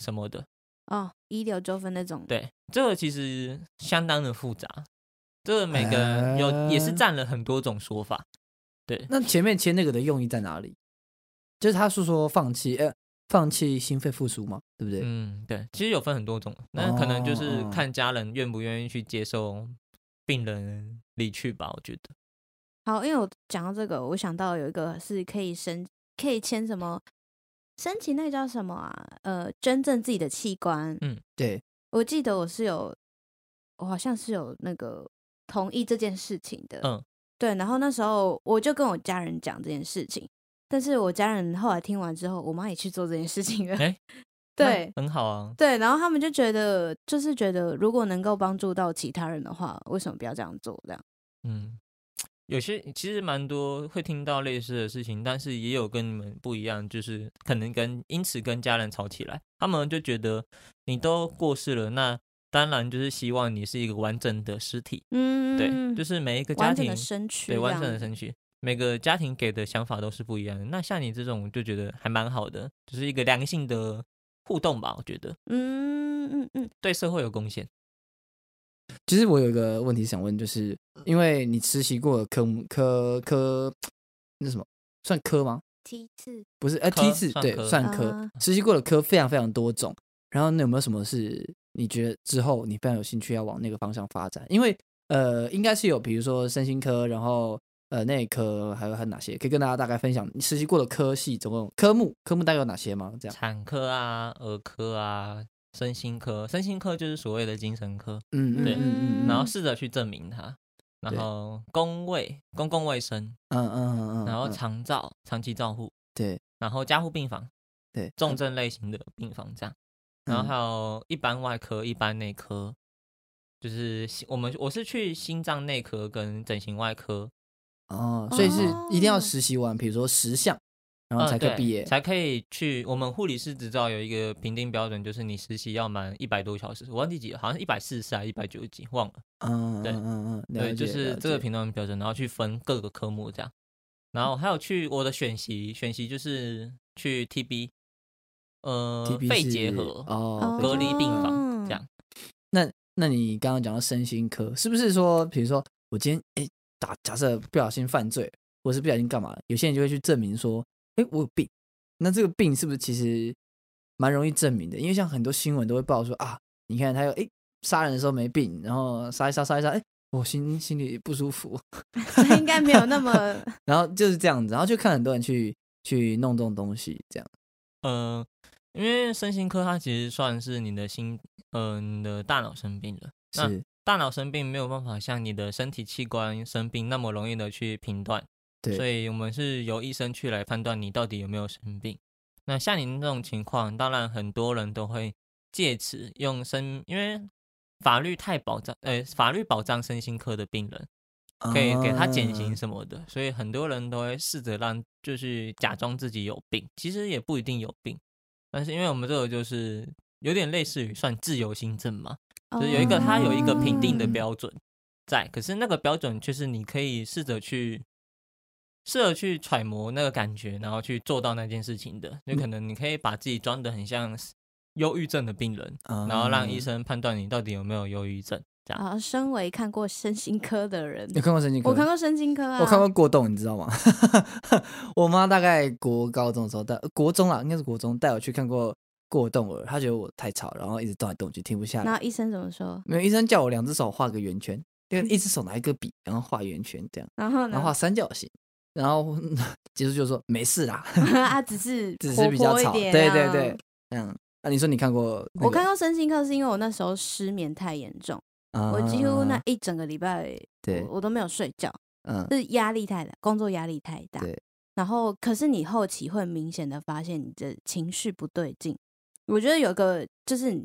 什么的，哦，医疗纠纷那种。，对，这个其实相当的复杂，这个每个人有、也是呃占了很多种说法。对，那前面签那个的用意在哪里？就是他是说放弃，呃，放弃心肺复苏嘛，对不对？嗯，对，其实有分很多种，那可能就是哦看家人愿不愿意去接受病人离去吧，我觉得。好，因为我讲到这个，我想到有一个是可以申可以签什么申请那个叫什么啊？呃，捐赠自己的器官。嗯对，我记得我是有，我好像是有那个同意这件事情的。嗯，对。然后那时候我就跟我家人讲这件事情，但是我家人后来听完之后，我妈也去做这件事情了。哎 对很好啊。对，然后他们就觉得，就是觉得如果能够帮助到其他人的话，为什么不要这样做？这样。嗯，有些其实蛮多会听到类似的事情，但是也有跟你们不一样，就是可能跟因此跟家人吵起来，他们就觉得你都过世了，那当然就是希望你是一个完整的尸体，嗯，对，就是每一个家庭的身躯，对完整的身躯。每个家庭给的想法都是不一样的。那像你这种，我就觉得还蛮好的，就是一个良性的互动吧。我觉得嗯嗯嗯，对社会有贡献。其实我有一个问题想问，就是因为你实习过的科目科科那什么算科吗？梯次不是，呃，科梯次对算科实习过的科非常非常多种。然后那有没有什么是你觉得之后你非常有兴趣要往那个方向发展？因为呃，应该是有，比如说身心科，然后呃内科，还有还有哪些可以跟大家大概分享你实习过的科系总共科目科目大概有哪些吗？这样，产科啊、儿科啊、身心科，身心科就是所谓的精神科，嗯嗯嗯嗯，然后嗯试着去证明它。然后公卫、公共卫生，嗯嗯嗯，然后嗯长照、长期照护，对然后加护病房，对重症类型的病房这样。然后还嗯有一般外科、一般内科，就是心我们我是去心脏内科跟整形外科，哦，所以是一定要哦实习完，比如说十项，然后才可以毕业。才可以去。我们护理师执照有一个评定标准，就是你实习要满一百多小时，我忘记几了，好像一百四十还是一百九十几，忘了。嗯对嗯嗯嗯，对，就是这个评断标准，然后去分各个科目这样。然后还有去我的选习，选习就是去 TB，呃肺结核、哦，隔离病房哦这样。那那你刚刚讲到身心科，是不是说，比如说我今天哎打假设不小心犯罪，或是不小心干嘛，有些人就会去证明说，哎我有病。那这个病是不是其实蛮容易证明的？因为像很多新闻都会报说啊，你看他有哎杀人的时候没病，然后杀一杀杀一杀，哎我心心里不舒服，应该没有那么 然后就是这样子，然后就看很多人去去弄这种东西，这样。呃，因为身心科它其实算是你的心，呃，你的大脑生病了。那是，大脑生病没有办法像你的身体器官生病那么容易的去评断，所，以我们是由医生去来判断你到底有没有生病。那像您这种情况，当然很多人都会借此用身，因为法律太保障，呃，法律保障身心科的病人，可以给他减刑啊什么的，所以很多人都会试着让就是假装自己有病，其实也不一定有病，但是因为我们这个就是有点类似于算自由行政嘛，就是有一个它有一个评定的哦标准在，可是那个标准就是你可以试着去试着去揣摩那个感觉，然后去做到那件事情的，就可能你可以把自己装的很像忧郁症的病人，然后让医啊生判断你到底有没有忧郁症，这样。啊，身为看过身心科的人，有看过神经科？我看过身心科啊，我看过过动，你知道吗？我妈大概国高中的时候带，呃国中啦，应该是国中带我去看过过动儿，他觉得我太吵，然后一直动来动去，停不下来。那医生怎么说？没有医生叫我两只手画个圆圈，因为 一只手拿一个笔，然后画圆圈这样，然后呢然后画三角形，然后结束就说没事啦，啊，只是 只是比较吵，对对啊对，嗯，那你说你看过那个？我看过身心课是因为我那时候失眠太严重，啊，我几乎那一整个礼拜对我我都没有睡觉，嗯是压力太大，工作压力太大。对，然后可是你后期会明显的发现你的情绪不对劲。我觉得有个就是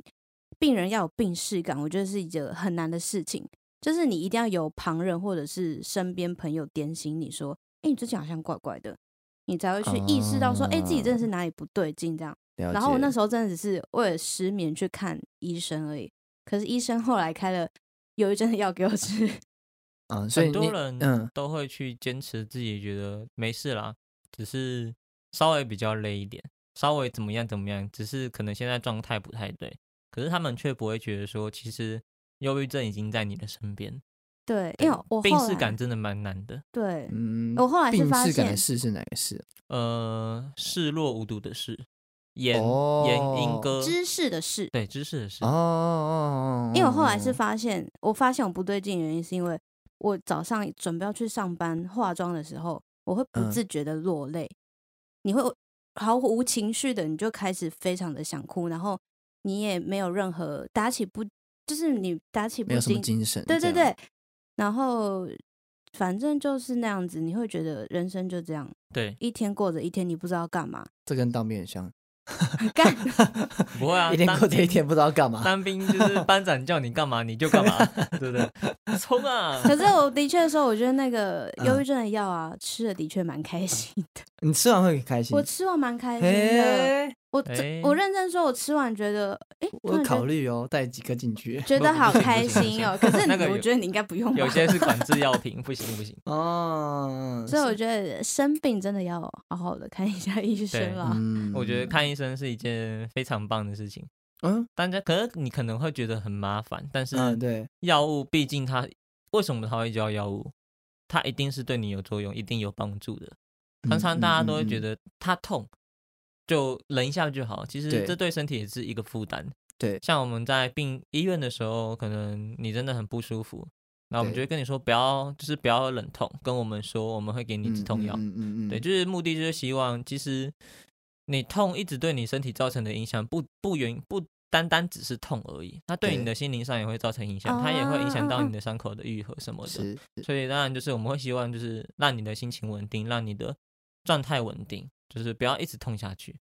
病人要有病视感，我觉得是一个很难的事情，就是你一定要有旁人或者是身边朋友点醒你说，哎，你最近好像怪怪的，你才会去意识到说，哎、自己真的是哪里不对劲这样。然后我那时候真的只是为了失眠去看医生而已，可是医生后来开了忧郁症的药给我吃。嗯，所以很多人嗯都会去坚持自己觉得没事啦，只是稍微比较累一点，稍微怎么样怎么样，只是可能现在状态不太对，可是他们却不会觉得说，其实忧郁症已经在你的身边，对，因为我病后来视感真的蛮难的。对，嗯，我后来是发病视感的现视是哪个视？呃，视若无睹的视，言哦言莺歌，知识的事。对知识的事哦，哦，因为我后来是哦发现，我发现我不对劲的原因是因为我早上准备要去上班化妆的时候，我会不嗯自觉的落泪，你会毫无情绪的，你就开始非常的想哭，然后你也没有任何打起不，就是你打起不没有什么精，精神，对对，对，然后反正就是那样子，你会觉得人生就这样，对，一天过着一天，你不知道干嘛，这跟当兵很像，干 不会啊，一天过着一天，不知道干嘛。当兵就是班长叫你干嘛你就干嘛，对不对？冲啊！可是我的确说，我觉得那个嗯忧郁症的药啊，吃的的确蛮开心的。你吃完会很开心我。吃完蛮开心的，我我认真说，我吃完觉得，哎，突我然觉得考虑哦，带几颗进去。觉得 好开心哦。可是你，那个我觉得你应该不用。有些是管制药 品，不行不行。哦，所以我觉得生病真的要好好的看一下医生啦。嗯我觉得看医生是一件非常棒的事情。嗯大家可是你可能会觉得很麻烦，但是嗯对，药物毕竟它为什么它会叫药物？它一定是对你有作用，一定有帮助的。常常大家都会觉得得它痛，就忍一下就好。其实这对身体也是一个负担。对像我们在病医院的时候，可能你真的很不舒服，那我们就会跟你说不要，就是不要忍痛，跟我们说我们会给你止痛药。嗯嗯嗯，对，就是目的就是希望，其实你痛一直对你身体造成的影响，不不原不单单只是痛而已，它对你的心灵上也会造成影响，它也会影响到啊你的伤口的愈合什么的。所以当然就是我们会希望就是让你的心情稳定，让你的状态稳定，就是不要一直痛下去。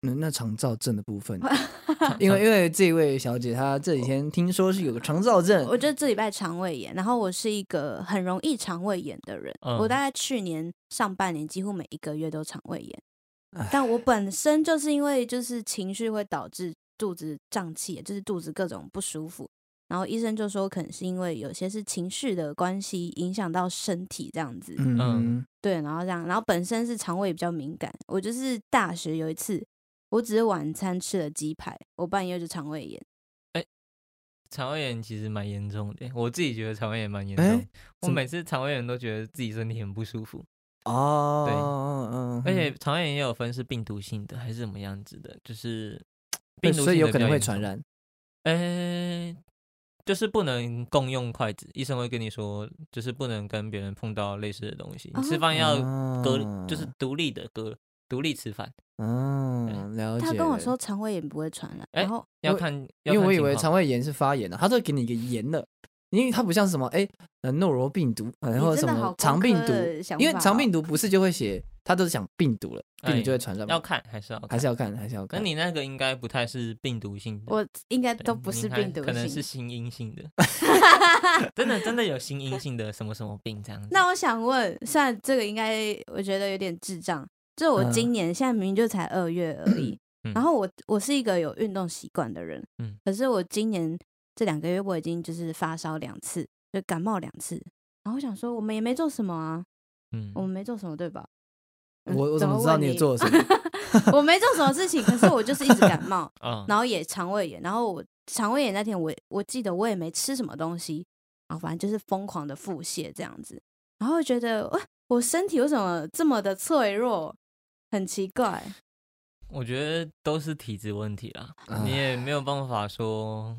那那肠燥症的部分，因为因为这位小姐她这几天听说是有个肠燥症，我觉得这礼拜肠胃炎，然后我是一个很容易肠胃炎的人。嗯我大概去年上半年几乎每一个月都肠胃炎，但我本身就是因为就是情绪会导致肚子胀气，就是肚子各种不舒服。然后医生就说，可能是因为有些是情绪的关系影响到身体这样子。嗯对，然后这样，然后本身是肠胃比较敏感，我就是大学有一次，我只是晚餐吃了鸡排，我半夜就肠胃炎。肠胃炎其实蛮严重的，我自己觉得肠胃炎蛮严重。哎我每次肠胃炎都觉得自己身体很不舒服，哦，对嗯，而且肠胃炎也有分是病毒性的还是什么样子的，就是病毒性的所以有可能。会传染，呃，就是不能共用筷子，医生会跟你说，就是不能跟别人碰到类似的东西。你吃哦饭要隔，哦就是独立的隔，独立吃饭。嗯，了解。他跟我说，肠胃炎不会传染，哎然后我要看，因为我以为肠胃炎是发炎的，他都给你一个炎的，因为它不像什么哎，呃诺如病毒，呃然后什么肠病毒，因为肠病毒毒不是就会写，他都是讲病毒了，病毒哎就会传染嘛，要看还是要看，还是要看，还是要看。那你那个应该不太是病毒性的，我应该都不是病毒可能是性。心因性的，真的真的有心因性的什么什么病这样子。那我想问，虽然这个应该我觉得有点智障，就是我嗯今年、现在明明就才二月而已，嗯然后我我是一个有运动习惯的人，嗯可是我今年这两个月我已经就是发烧两次，就感冒两次，然后我想说我们也没做什么啊，嗯我们没做什么对吧？嗯我我怎么知道你做了什么？我没做什么事情，可是我就是一直感冒，啊，然后也肠胃炎，然后我肠胃炎那天我我记得我也没吃什么东西，然后反正就是疯狂的腹泻这样子，然后觉得哇，我身体为什么这么的脆弱，很奇怪。我觉得都是体质问题啦，啊你也没有办法说。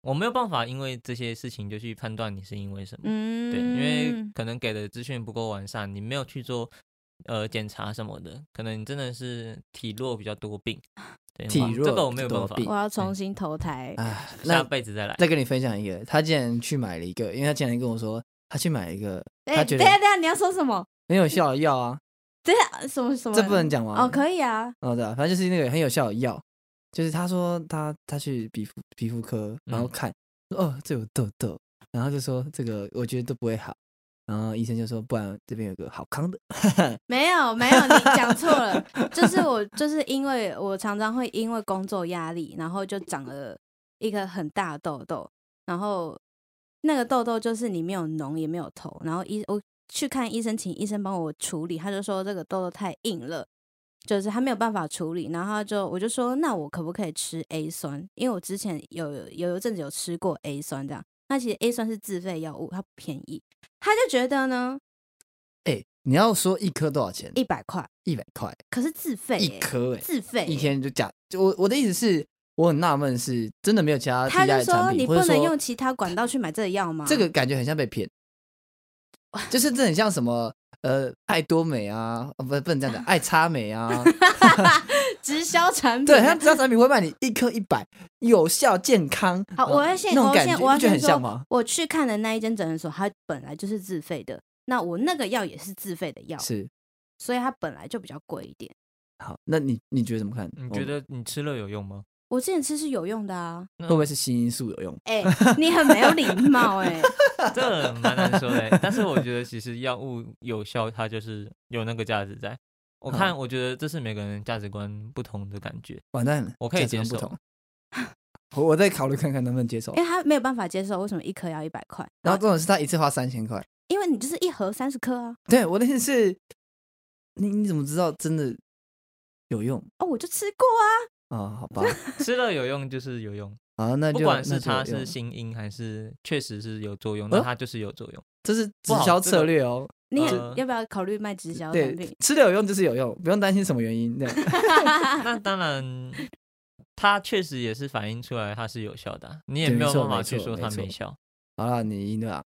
我没有办法因为这些事情就去判断你是因为什么。嗯，对，因为可能给的资讯不够完善，你没有去做呃检查什么的，可能真的是体弱比较多病。对，体弱这个我没有办法，多病我要重新投胎。哎，下辈子再来。再跟你分享一个，他竟然去买了一个，因为他竟然跟我说他去买了一个，哎，他觉得等下等下，你要说什么？很有效的药啊，等下什么什么？这不能讲吗？哦，可以啊。哦，对啊，反正就是那个很有效的药，就是他说他他去皮肤皮肤科，然后嗯看，说哦这有痘痘，然后就说这个我觉得都不会好，然后医生就说不然这边有个好康的，没有没有，你讲错了。就是我就是因为我常常会因为工作压力，然后就长了一个很大的痘痘，然后那个痘痘就是你没有脓也没有头，然后医我去看医生，请医生帮我处理，他就说这个痘痘太硬了。就是他没有办法处理，然后就我就说，那我可不可以吃 A 酸？因为我之前有有一阵子有吃过 A 酸，这样。那其实 A 酸是自费药物，它不便宜。他就觉得呢，哎，你要说一颗多少钱？一百块，一百块可是自费、一欸，颗哎，自费、一天就假，就我我的意思是，我很纳闷是真的没有其他替他就代产品，说你不能用其他管道去买这个药吗？这个感觉很像被骗，就是这很像什么呃爱多美啊，哦不不能这样讲，爱差美啊，直销产品对，啊。它直销产品会卖你一颗一百，有效健康。好，我要先，那种我要先，我要先说很像吗？，我去看的那一间诊所，它本来就是自费的，那我那个药也是自费的药，是所以它本来就比较贵一点。好，那你你觉得怎么看？你觉得你吃了有用吗？我之前吃是有用的啊，那会不会是新因素有用？哎、你很没有礼貌哎、这蛮难说的欸，但是我觉得其实药物有效，它就是有那个价值在。我看，我觉得这是每个人价值观不同的感觉。完蛋了，我可以接受不同。我我再考虑看看能不能接受因。为他没有办法接受为什么一颗要一百块，然后这种是他一次花三千块，因为你就是一盒三十颗啊，对我的意思是，你你怎么知道真的有用哦，我就吃过啊，啊？好吧，吃了有用就是有用，好，那就不管是它是新音还是确实是有作用，呃那它就是有作用。这是直销策略哦。你要不要考虑卖直销产对品？，吃的有用就是有用，不用担心什么原因。对 那当然，它确实也是反映出来它是有效的啊，你也没有办法去说它没效。好了，你赢了啊。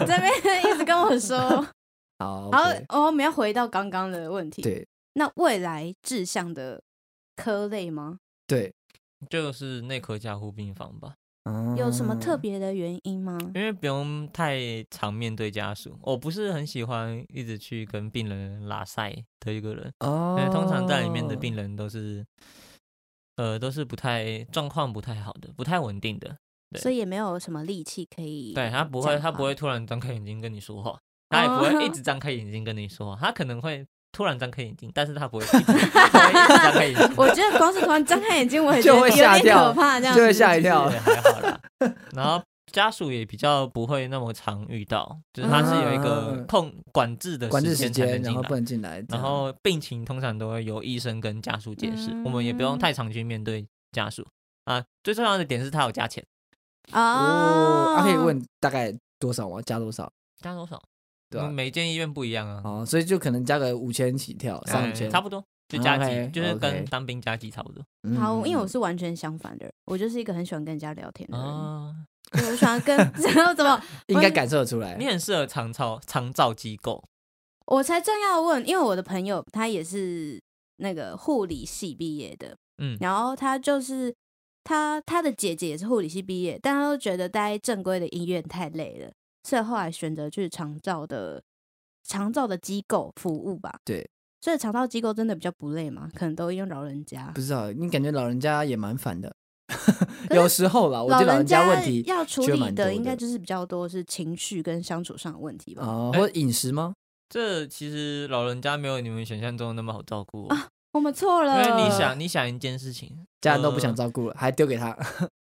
这边 一直跟我说，好然后 OK，哦，我们要回到刚刚的问题，对那未来志向的科类吗？对，就是内科加护病房吧，有什么特别？的原因吗？因为不用太常面对家属。我不是很喜欢一直去跟病人拉塞的一个人，哦因为通常在里面的病人都是，呃，都是不太状况不太好的，不太稳定的。对所以也没有什么力气可以对他不会，他不会突然张开眼睛跟你说话，他也不会一哦直张开眼睛跟你说话，他可能会突然张开眼睛，但是他不会。我觉得光是突然张开眼睛，我也就会觉得有点吓掉可怕，这样就会子吓一跳还好啦。然后家属也比较不会那么常遇到，就是他是有一个嗯控管制的管制时间然后不。能进来，然后病情通常都会由医生跟家属解释，我们也不用嗯太常去面对家属啊。最重要的点是他有加钱，哦，他可以哦问大概多少吗？加多少？加多少？对吧嗯？每间医院不一样啊，哦，所以就可能加个五千起跳，哎三五千，差不多，就加急，就是跟当兵加急差不多。嗯。好，因为我嗯是完全相反的人，我就是一个很喜欢跟人家聊天的人，我喜欢跟 然后怎么，应该感受得出来。你。很适合长照长照机构，我才正要问，因为我的朋友他也是那个护理系毕业的，嗯，然后他就是他他的姐姐也是护理系毕业，但他都觉得待正规的医院太累了，所以后来选择去长照的长照的机构服务吧。对，所以长照机构真的比较不累嘛？可能都用老人家不，知道，你感觉老人家也蛮烦的，有时候啦，我觉得老人家问题要处理的应该就是比较多是情绪跟相处上的问题吧。哦，哎或者饮食吗？这其实老人家没有你们想象中那么好照顾哦，我们错了。因，为你想，你想一件事情，家人都不想呃照顾了，还丢给他。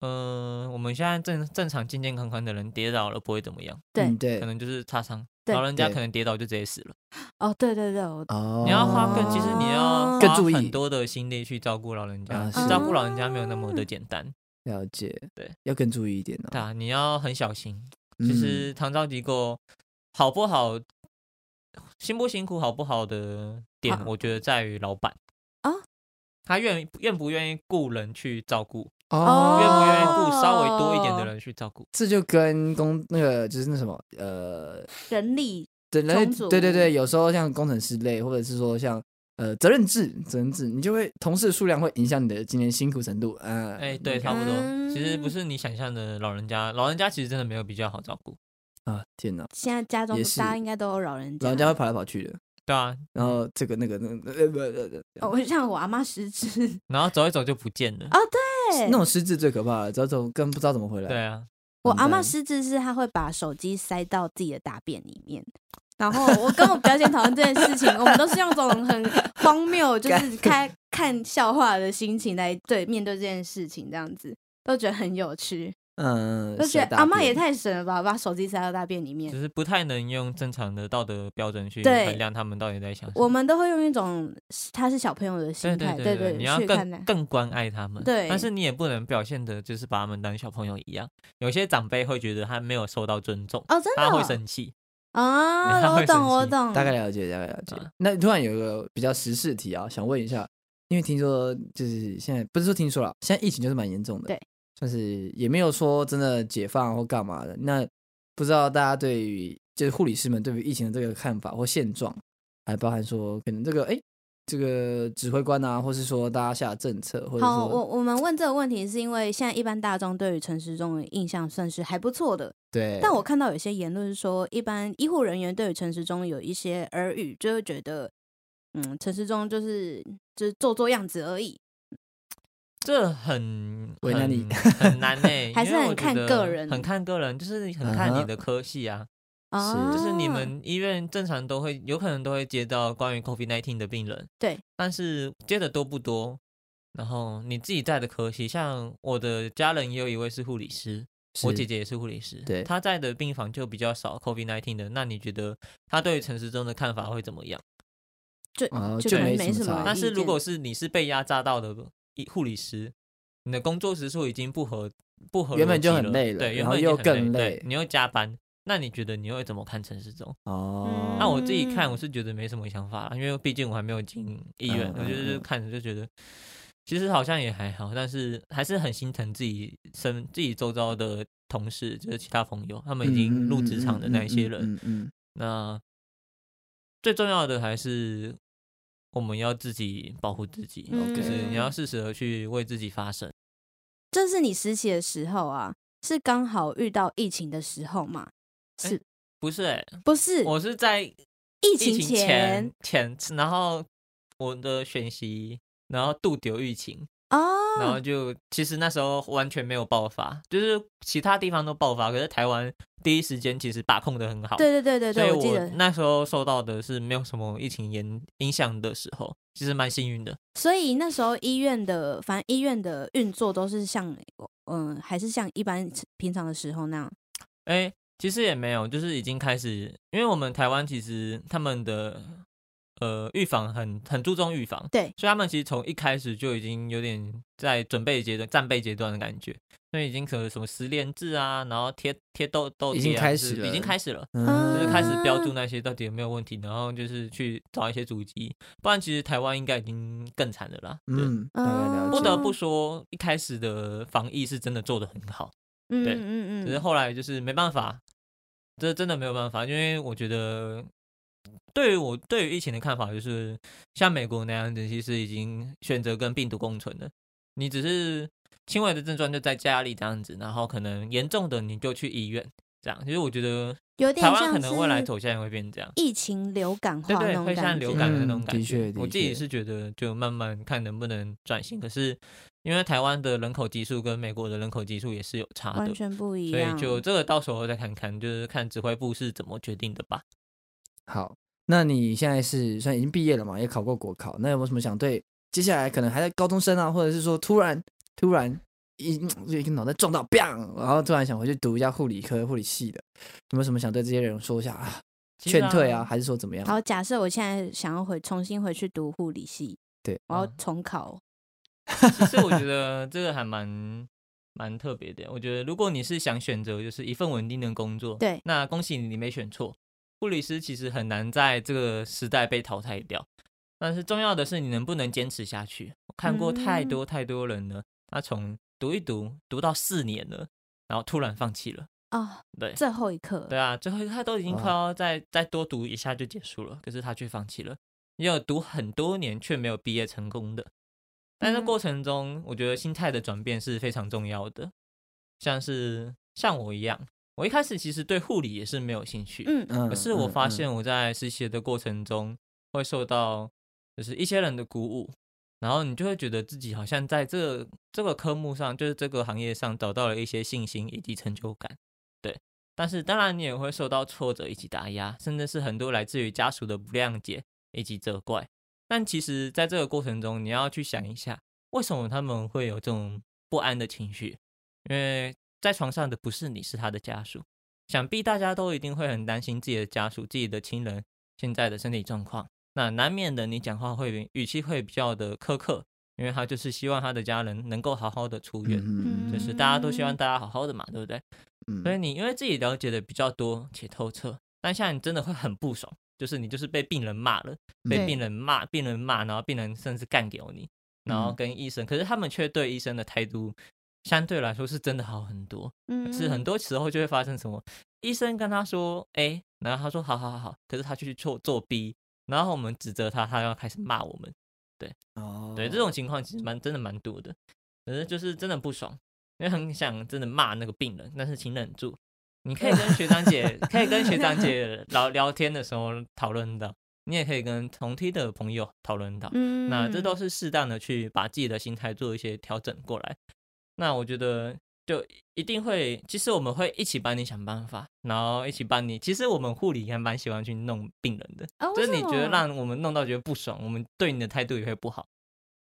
呃，我们现在正正常健健康康的人跌倒了不会怎么样，对。嗯对。可，能就是擦伤，对。老人家可能跌倒就直接死了。哦，对对对，哦，你要花更，其实你要花更注意。很多的心力去照顾老人家，啊照顾老人家没有那么的简单，了解，对，要更注意一点哦。对啊，你要很小心。嗯。其实长照机构好不好，辛不辛苦，好不好的点好，我觉得在于老板。啊，他愿愿不愿意雇人去照顾，哦愿不愿意雇稍微多一点的人去照顾？这就跟工那个就是那什么呃，人力对人对对对，有时候像工程师类，或者是说像呃责任制责任制，你就会同事数量会影响你的今天辛苦程度啊。哎，对，差不多。其实不嗯是你想象的老人家，老人家其实真的没有比较好照顾。啊，天哪，现在家中也是大家应该都有老人家，老人家会跑来跑去的，对啊，然后这个那个那个呃不呃呃哦，像我阿妈失智 然后走一走就不见了。哦，对，那种失智最可怕了，走走更不知道怎么回来。对啊，我阿妈失智是她会把手机塞到自己的大便里面，然 后我跟我表姐讨论这件事情，我们都是用这种很荒谬，就是开看笑话的心情来对面对这件事情，这样子都觉得很有趣，嗯，都觉塞大得阿妈也太神了吧，把手机塞到大便里面只。是不太能用正常的道德标准去衡量他们到底在想什么。我们都会用一种他是小朋友的心态，对对对你要去看更。更关爱他们。对但是你也不能表现的就是把他们当小朋友一样。有些长辈会觉得他没有受到尊重，哦，真的他会哦生气。啊，我懂，我懂，大概了解，大概了解啊。那突然有一个比较时事题啊，想问一下，因为听说就是现在不是说听说了，现在疫情就是蛮严重的，对，算是也没有说真的解放或干嘛的。那不知道大家对于就是护理师们对于疫情的这个看法或现状，还包含说可能这个哎这个指挥官啊，或是说大家下的政策，或者好，我我们问这个问题是因为现在一般大众对于陈时中的印象算是还不错的，对，但我看到有些言论说，一般医护人员对于陈时中有一些耳语，就会觉得，嗯，陈时中就是就是做做样子而已。这很为难你很很难呢、还是因为我很看觉得个人很看个人，就是很看你的科系啊。是，就是你们医院正常都会有可能都会接到关于 COVID-19 的病人，对，但是接的多不多？然后你自己在的科系，像我的家人也有一位是护理师，我姐姐也是护理师，对她在的病房就比较少 COVID-19 的。那你觉得她对于陈时中的看法会怎么样？就哦就没什么。但是如果是你是被压榨到的医护理师，你的工作时数已经不合不合逻辑了，原本就很累了对，原然后又本已经很更累对你又加班，那你觉得你会怎么看陈时中？哦，那我自己看，嗯我是觉得没什么想法，因为毕竟我还没有进医院，嗯我就是看着就觉得，其实好像也还好，但是还是很心疼自己身自己周遭的同事，就是其他朋友，他们已经入职场的那一些人。嗯嗯嗯那最重要的还是我们要自己保护自己，嗯就是你要适时的去为自己发声。这是你实习的时候啊，是刚好遇到疫情的时候嘛？哎是不是、欸，不是？我是在疫疫情情前前，然后我的选习，然后度丢疫情。然后哦，就其实那时候完全没有爆发，就是其他地方都爆发，可是台湾第一时间其实把控的很好。对对对对对，所以我。那时候受到的是没有什么疫情影影响的时候，其实蛮幸运的。所以那时候医院的，反正医院的运作都是像，嗯、还是像一般平常的时候那样。哎，其实也没有，就是已经开始，因为我们台湾其实他们的呃预防很很注重预防，对所以他们其实从一开始就已经有点在准备阶段、战备阶段的感觉，所以已经可能什么十连制啊，然后贴贴豆豆已经贴啊就是已开始了经开始了。嗯就是开始标注啊那些到底有没有问题，然后就是去找一些主机，不然其实台湾应该已经更惨了啦。对，嗯。不得不说，一开始的防疫是真的做的很好，嗯对嗯嗯嗯，只是后来就是没办法，这真的没有办法，因为我觉得对于我对于疫情的看法就是，像美国那样子，其实已经选择跟病毒共存了，你只是轻微的症状就在家里这样子，然后可能严重的你就去医院。这样，其实我觉得有点台湾可能未来走向也会变这样。疫情流感化对对，会像。流感的那种嗯感觉。的确的我自己确是觉得，就慢慢看能不能转型。可是因为台湾的人口基数跟美国的人口基数也是有差的，完全不一样所以。就这个到时候再看看，就是看指挥部是怎么决定的吧。好，那你现在是算已经毕业了嘛，也考过国考，那有没有什么想对接下来可能还在高中生啊，或者是说突然突然一 就一个脑袋撞到，砰，然后突然想回去读一下护理科、护理系的，有没有什么想对这些人说一下啊？劝退啊，啊还是说怎么样？好，假设我现在想要回重新回去读护理系，对，我要嗯重考。其实我觉 得这个还蛮蛮特别的。我觉得如果你是想选择就是一份稳定的工作，对那恭喜你，你没选错。护理师其实很难在这个时代被淘汰掉，但是重要的是你能不能坚持下去。我看过太嗯多太多人了，他从读一读，读到四年了，然后突然放弃了。啊，对，最后一刻，对啊，最后一刻他都已经快要再再多读一下就结束了，可是他却放弃了。也有读很多年却没有毕业成功的，但在嗯过程中，我觉得心态的转变是非常重要的。像是像我一样，我一开始其实对护理也是没有兴趣，嗯嗯，可是我发嗯现我在实习的过程中会受到就是一些人的鼓舞，然后你就会觉得自己好像在这个这个科目上，就是这个行业上找到了一些信心以及成就感。对，但是当然你也会受到挫折以及打压，甚至是很多来自于家属的不谅解以及责怪。但其实，在这个过程中，你要去想一下，为什么他们会有这种不安的情绪？因为在床上的不是你，是他的家属。想必大家都一定会很担心自己的家属、自己的亲人现在的身体状况。那难免的，你讲话会语气会比较的苛刻，因为他就是希望他的家人能够好好的出院，就是大家都希望大家好好的嘛，对不对？嗯所以你因为自己了解的比较多且透彻，但现在你真的会很不爽，就是你就是被病人骂了，被病人骂，病人骂，然后病人甚至干掉你，然后嗯跟医生，可是他们却对医生的态度相对来说是真的好很多。嗯是很多时候就会发生什么，医生跟他说 A，然后他说好好好好，可是他去做做 B，然后我们指责他，他要开始骂我们。哦，对，这种情况其实蛮真的蛮多的，可是就是真的不爽，因为很想真的骂那个病人，但是请忍住。你可以跟学长姐，可以跟学长 姐聊聊天的时候讨论到，你也可以跟同梯的朋友讨论到。嗯那这都是适当的去把自己的心态做一些调整过来。那我觉得就一定会，其实我们会一起帮你想办法，然后一起帮你。其实我们护理还蛮喜欢去弄病人的，哦就是你觉得让我们弄到觉得不爽，我们对你的态度也会不好。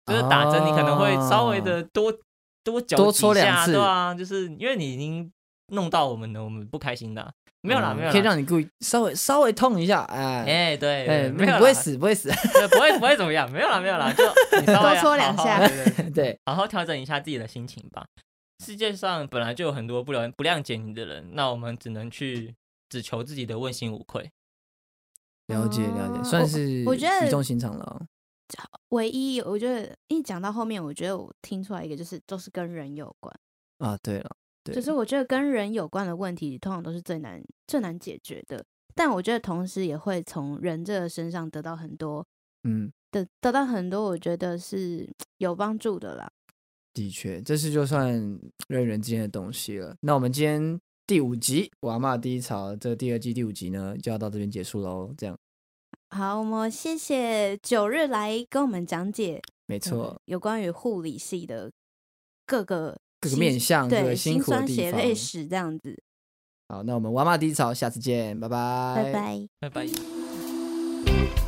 就是打针，你可能会稍微的多多搅多几下，戳两次对啊，就是因为你已经弄到我们了，我们不开心的啊、没有啦，嗯没有啦，可以让你故意稍微稍微痛一下，哎。哎、对，哎，没有不会，死，不会死，不会 不会怎么样，没有啦，没有啦，就你稍微多搓两下。对对好好调整一下自己的心情吧。世界上本来就有很多不了不谅解你的人，那我们只能去只求自己的问心无愧。了解了解，算是我觉得语重心长了。哦。唯一我觉得一讲到后面，我觉得我听出来一个就是都是跟人有关，啊，对了，对，就是我觉得跟人有关的问题，通常都是最难最难解决的。但我觉得同时也会从人这个身上得到很多嗯，得得到很多，我觉得是有帮助的啦。的确，这是就算人与人之间的东西了。那我们今天第五集《我阿嬷第一潮》这第二季第五集呢，就要到这边结束喽。这样，好，我们谢谢九日来跟我们讲解没错，嗯有关于护理系的各个各个面向、各对个辛辛苦的地方。酸血泪史这样子。好，那我们我阿嬷第一潮，下次见，拜拜，拜拜。拜拜。